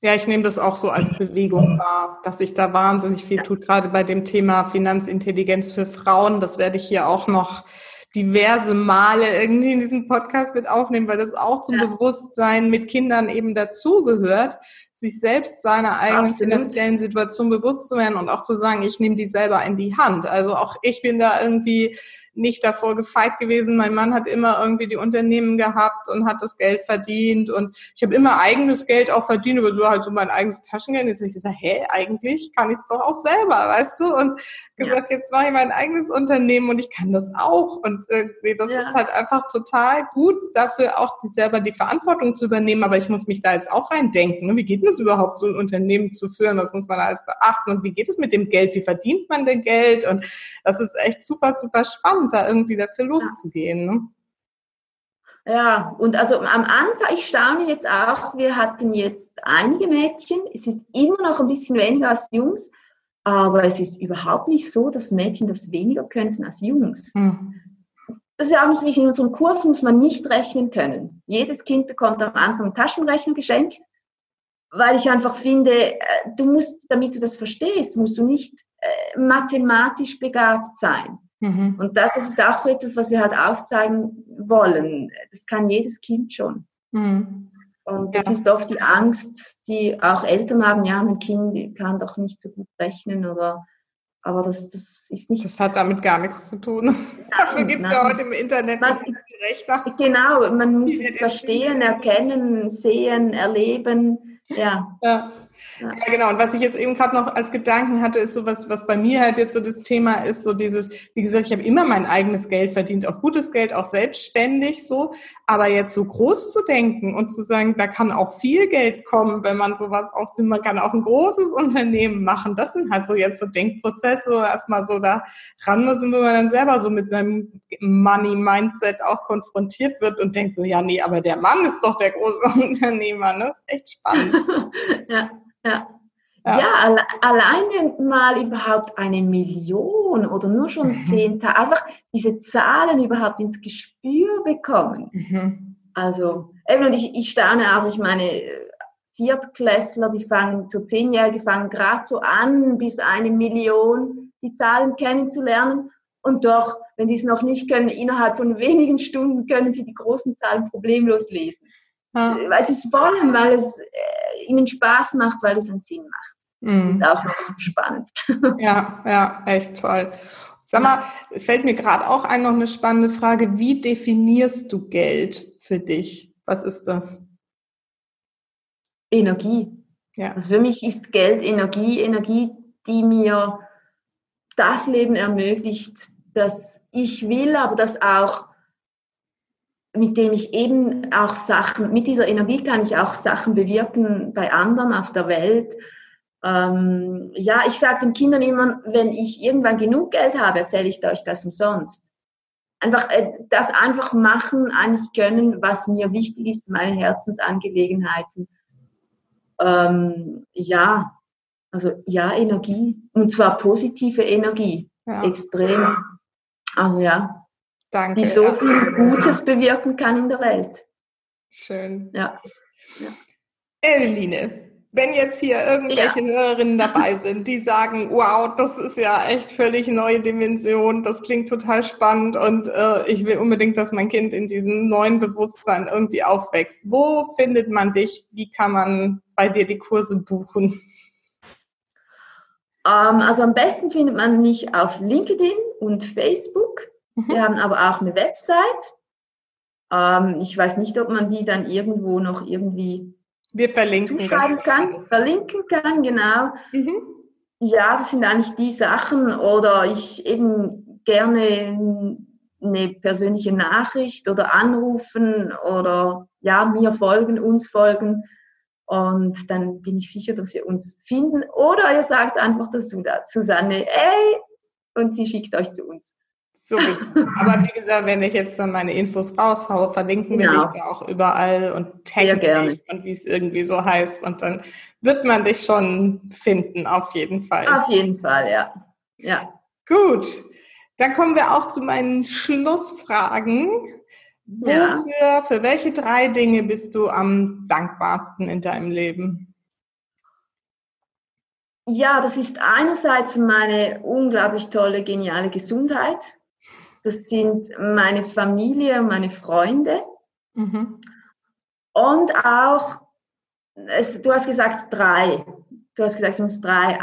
Ja, ich nehme das auch so als Bewegung wahr, dass sich da wahnsinnig viel tut, gerade bei dem Thema Finanzintelligenz für Frauen. Das werde ich hier auch noch diverse Male irgendwie in diesem Podcast mit aufnehmen, weil das auch zum ja. Bewusstsein mit Kindern eben dazugehört, sich selbst seiner eigenen Absolut. finanziellen Situation bewusst zu werden und auch zu sagen, ich nehme die selber in die Hand. Also auch ich bin da irgendwie nicht davor gefeit gewesen. Mein Mann hat immer irgendwie die Unternehmen gehabt und hat das Geld verdient und ich habe immer eigenes Geld auch verdient, aber so halt so mein eigenes Taschengeld. Jetzt habe ich gesagt, hä, eigentlich kann ich es doch auch selber, weißt du? Und gesagt, ja. jetzt mache ich mein eigenes Unternehmen und ich kann das auch. Und äh, das ja. ist halt einfach total gut, dafür auch die, selber die Verantwortung zu übernehmen. Aber ich muss mich da jetzt auch reindenken. Ne? Wie geht es überhaupt, so ein Unternehmen zu führen? Was muss man alles beachten? Und wie geht es mit dem Geld? Wie verdient man denn Geld? Und das ist echt super, super spannend, da irgendwie dafür loszugehen. Ne? Ja, und also am Anfang, ich staune jetzt auch, wir hatten jetzt einige Mädchen, es ist immer noch ein bisschen weniger als Jungs, aber es ist überhaupt nicht so, dass Mädchen das weniger können als Jungs. Mhm. Das ist ja auch nicht wichtig. In unserem Kurs muss man nicht rechnen können. Jedes Kind bekommt am Anfang einen Taschenrechner geschenkt, weil ich einfach finde, äh, du musst, damit du das verstehst, musst du nicht äh, mathematisch begabt sein. Mhm. Und das ist auch so etwas, was wir halt aufzeigen wollen. Das kann jedes Kind schon. Mhm. Und das ja. ist oft die Angst, die auch Eltern haben, ja, mein Kind kann doch nicht so gut rechnen oder aber das, das ist nicht. Das hat damit gar nichts zu tun. Nein, Dafür gibt es ja heute im Internet man, Rechner. Genau, man muss es verstehen, erkennen, sehen, erleben. Ja. ja. Ja. ja. genau. Und was ich jetzt eben gerade noch als Gedanken hatte, ist so was, was bei mir halt jetzt so das Thema ist, so dieses, wie gesagt, ich habe immer mein eigenes Geld verdient, auch gutes Geld, auch selbstständig so. Aber jetzt so groß zu denken und zu sagen, da kann auch viel Geld kommen, wenn man sowas auch, man kann auch ein großes Unternehmen machen. Das sind halt so jetzt so Denkprozesse, erstmal so da ran müssen, wo man dann selber so mit seinem Money-Mindset auch konfrontiert wird und denkt so, ja, nee, aber der Mann ist doch der große Unternehmer. Ne? Das ist echt spannend. ja. Ja. Ja, ja alleine mal überhaupt eine Million oder nur schon mhm. zehntausend, einfach diese Zahlen überhaupt ins Gespür bekommen. Mhm. Also, eben, und ich, ich staune auch, ich meine, Viertklässler, die fangen, so Zehnjährige fangen gerade so an, bis eine Million die Zahlen kennenzulernen. Und doch, wenn sie es noch nicht können, innerhalb von wenigen Stunden können sie die großen Zahlen problemlos lesen. Ja. Weil sie es wollen, weil es äh, ihnen Spaß macht, weil es einen Sinn macht. Mhm. Das ist auch noch spannend. Ja, ja, echt toll. Sag mal, fällt mir gerade auch ein noch eine spannende Frage. Wie definierst du Geld für dich? Was ist das? Energie. Ja. Also für mich ist Geld Energie, Energie, die mir das Leben ermöglicht, das ich will, aber das auch mit dem ich eben auch Sachen, mit dieser Energie kann ich auch Sachen bewirken bei anderen auf der Welt. Ähm, ja, ich sage den Kindern immer, wenn ich irgendwann genug Geld habe, erzähle ich euch das umsonst. Einfach äh, das einfach machen, eigentlich können, was mir wichtig ist, meine Herzensangelegenheiten. Ähm, ja, also ja, Energie. Und zwar positive Energie. Ja. Extrem. Also ja, Danke. Die so viel Gutes bewirken kann in der Welt. Schön. Ja. ja. Eveline, wenn jetzt hier irgendwelche ja. Hörerinnen dabei sind, die sagen, wow, das ist ja echt völlig neue Dimension, das klingt total spannend und äh, ich will unbedingt, dass mein Kind in diesem neuen Bewusstsein irgendwie aufwächst. Wo findet man dich? Wie kann man bei dir die Kurse buchen? Um, ähm, also am besten findet man mich auf LinkedIn und Facebook. Mhm. Wir haben aber auch eine Website. Ähm, ich weiß nicht, ob man die dann irgendwo noch irgendwie wir verlinken zuschreiben kann. Alles. Verlinken kann, genau. Mhm. Ja, das sind eigentlich die Sachen. Oder ich eben gerne eine persönliche Nachricht oder anrufen oder ja, mir folgen, uns folgen. Und dann bin ich sicher, dass ihr uns finden. Oder ihr sagt einfach dazu, Susanne, ey, und sie schickt euch zu uns. So, aber wie gesagt, wenn ich jetzt dann meine Infos raushaue, verlinken genau. wir dich da auch überall und taggen dich und wie es irgendwie so heißt. Und dann wird man dich schon finden, auf jeden Fall. Auf jeden Fall, ja. ja. Gut, dann kommen wir auch zu meinen Schlussfragen. Wofür, ja. für welche drei Dinge bist du am dankbarsten in deinem Leben? Ja, das ist einerseits meine unglaublich tolle, geniale Gesundheit. Das sind meine Familie meine Freunde. Mhm. Und auch, es, du hast gesagt drei. Du hast gesagt, es muss drei.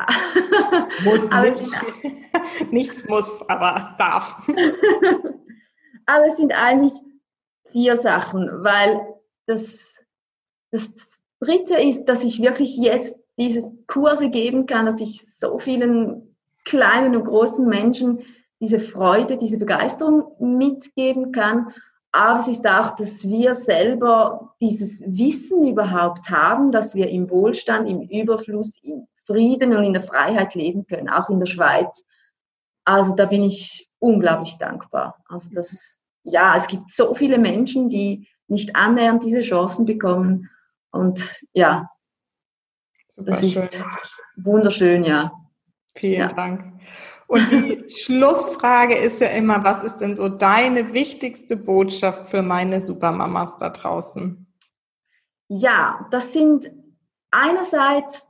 Muss nicht. Nichts muss, aber darf. aber es sind eigentlich vier Sachen, weil das, das dritte ist, dass ich wirklich jetzt diese Kurse geben kann, dass ich so vielen kleinen und großen Menschen diese Freude, diese Begeisterung mitgeben kann. Aber es ist auch, dass wir selber dieses Wissen überhaupt haben, dass wir im Wohlstand, im Überfluss, im Frieden und in der Freiheit leben können, auch in der Schweiz. Also da bin ich unglaublich dankbar. Also das, ja, es gibt so viele Menschen, die nicht annähernd diese Chancen bekommen. Und ja, Super das schön. ist wunderschön, ja. Vielen ja. Dank. Und die Schlussfrage ist ja immer, was ist denn so deine wichtigste Botschaft für meine Supermamas da draußen? Ja, das sind einerseits,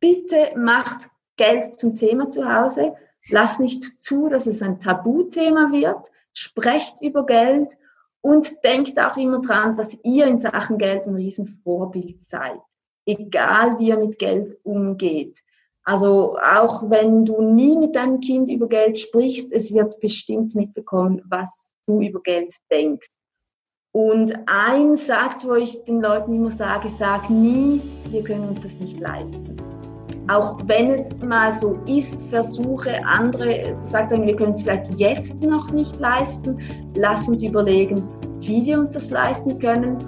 bitte macht Geld zum Thema zu Hause. Lasst nicht zu, dass es ein Tabuthema wird. Sprecht über Geld und denkt auch immer dran, dass ihr in Sachen Geld ein Riesenvorbild seid. Egal wie ihr mit Geld umgeht. Also auch wenn du nie mit deinem Kind über Geld sprichst, es wird bestimmt mitbekommen, was du über Geld denkst. Und ein Satz, wo ich den Leuten immer sage, sag nie, wir können uns das nicht leisten. Auch wenn es mal so ist, versuche andere, sagen, wir können es vielleicht jetzt noch nicht leisten, lass uns überlegen, wie wir uns das leisten können.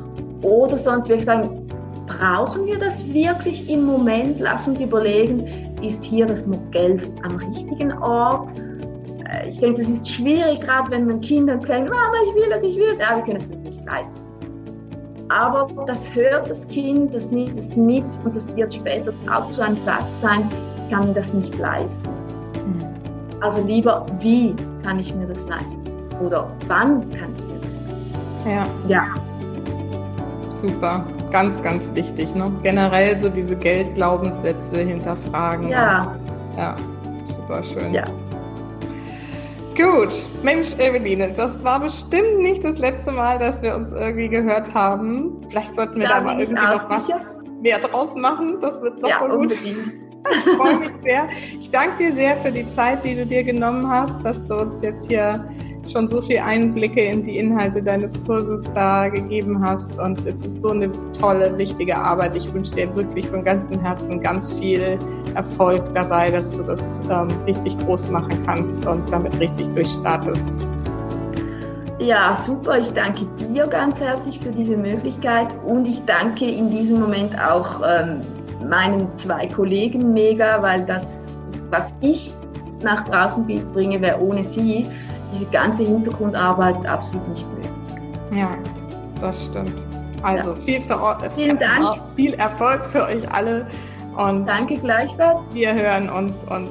Oder sonst würde ich sagen, brauchen wir das wirklich im Moment? Lass uns überlegen, ist hier das Geld am richtigen Ort? Äh, ich denke, das ist schwierig, gerade wenn man Kindern denkt, Mama, ich will das, ich will das. Ja, wir können es nicht leisten. Aber das hört das Kind, das nimmt es mit und das wird später auch zu einem Satz sein, ich kann mir das nicht leisten. Mhm. Also lieber, wie kann ich mir das leisten? Oder wann kann ich mir das leisten? Ja. Ja. Super, ganz, ganz wichtig. Ne? Generell so diese Geldglaubenssätze hinterfragen. Ja. Ja, super schön. Ja. Gut, Mensch, Eveline, das war bestimmt nicht das letzte Mal, dass wir uns irgendwie gehört haben. Vielleicht sollten wir da, da mal irgendwie noch was mehr draus machen. Das wird doch ja, voll gut. Ich freue mich sehr. Ich danke dir sehr für die Zeit, die du dir genommen hast, dass du uns jetzt hier schon so viel Einblicke in die Inhalte deines Kurses da gegeben hast. Und es ist so eine tolle, wichtige Arbeit. Ich wünsche dir wirklich von ganzem Herzen ganz viel Erfolg dabei, dass du das ähm, richtig groß machen kannst und damit richtig durchstartest. Ja, super. Ich danke dir ganz herzlich für diese Möglichkeit und ich danke in diesem Moment auch ähm, meinen zwei Kollegen mega, weil das, was ich nach draußen bringe, wäre ohne sie diese ganze Hintergrundarbeit absolut nicht möglich. Ja, das stimmt. Also ja. viel, für, Vielen Dank. viel Erfolg für euch alle. Und Danke gleichfalls. Wir hören uns und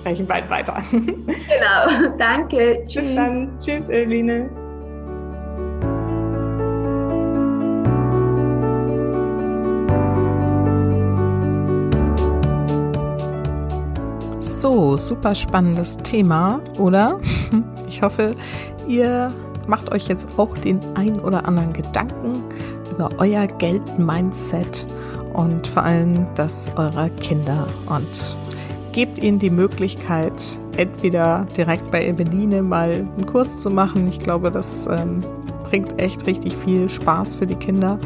sprechen bald weiter. Genau, danke. Tschüss. Bis dann. Tschüss, Eveline. So, super spannendes Thema, oder? Ich hoffe, ihr macht euch jetzt auch den ein oder anderen Gedanken über euer Geld-Mindset und vor allem das eurer Kinder und gebt ihnen die Möglichkeit, entweder direkt bei Eveline mal einen Kurs zu machen. Ich glaube, das ähm, bringt echt richtig viel Spaß für die Kinder.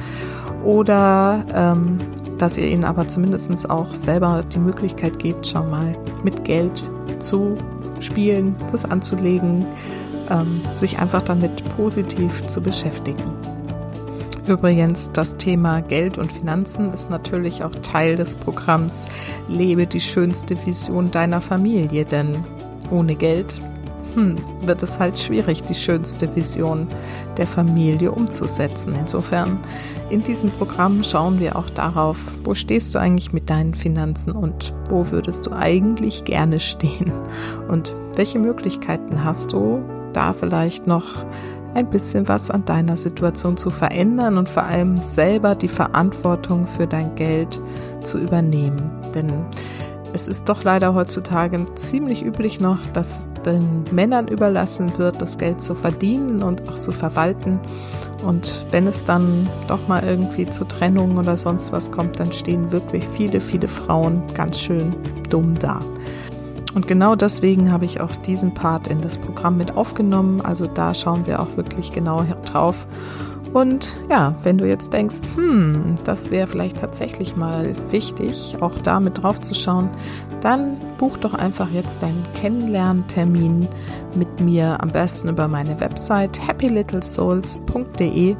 Oder ähm, dass ihr ihnen aber zumindest auch selber die Möglichkeit gebt, schon mal mit Geld zu spielen, das anzulegen, ähm, sich einfach damit positiv zu beschäftigen. Übrigens, das Thema Geld und Finanzen ist natürlich auch Teil des Programms Lebe die schönste Vision deiner Familie, denn ohne Geld hm, wird es halt schwierig, die schönste Vision der Familie umzusetzen. Insofern, in diesem Programm schauen wir auch darauf, wo stehst du eigentlich mit deinen Finanzen und wo würdest du eigentlich gerne stehen und welche Möglichkeiten hast du, da vielleicht noch ein bisschen was an deiner Situation zu verändern und vor allem selber die Verantwortung für dein Geld zu übernehmen. Denn es ist doch leider heutzutage ziemlich üblich noch, dass den Männern überlassen wird, das Geld zu verdienen und auch zu verwalten. Und wenn es dann doch mal irgendwie zu Trennungen oder sonst was kommt, dann stehen wirklich viele, viele Frauen ganz schön dumm da. Und genau deswegen habe ich auch diesen Part in das Programm mit aufgenommen. Also da schauen wir auch wirklich genau drauf und ja, wenn du jetzt denkst, hm, das wäre vielleicht tatsächlich mal wichtig, auch da mit drauf zu schauen, dann buch doch einfach jetzt deinen Kennenlerntermin mit mir am besten über meine Website happylittlesouls.de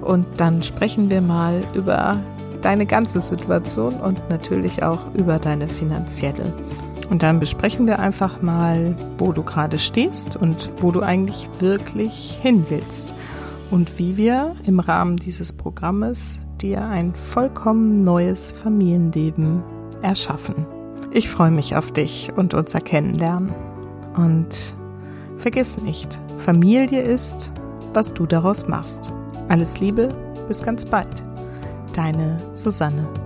und dann sprechen wir mal über deine ganze Situation und natürlich auch über deine finanzielle. Und dann besprechen wir einfach mal, wo du gerade stehst und wo du eigentlich wirklich hin willst und wie wir im Rahmen dieses Programmes dir ein vollkommen neues Familienleben erschaffen. Ich freue mich auf dich und unser Kennenlernen. Und vergiss nicht, Familie ist, was du daraus machst. Alles Liebe, bis ganz bald. Deine Susanne.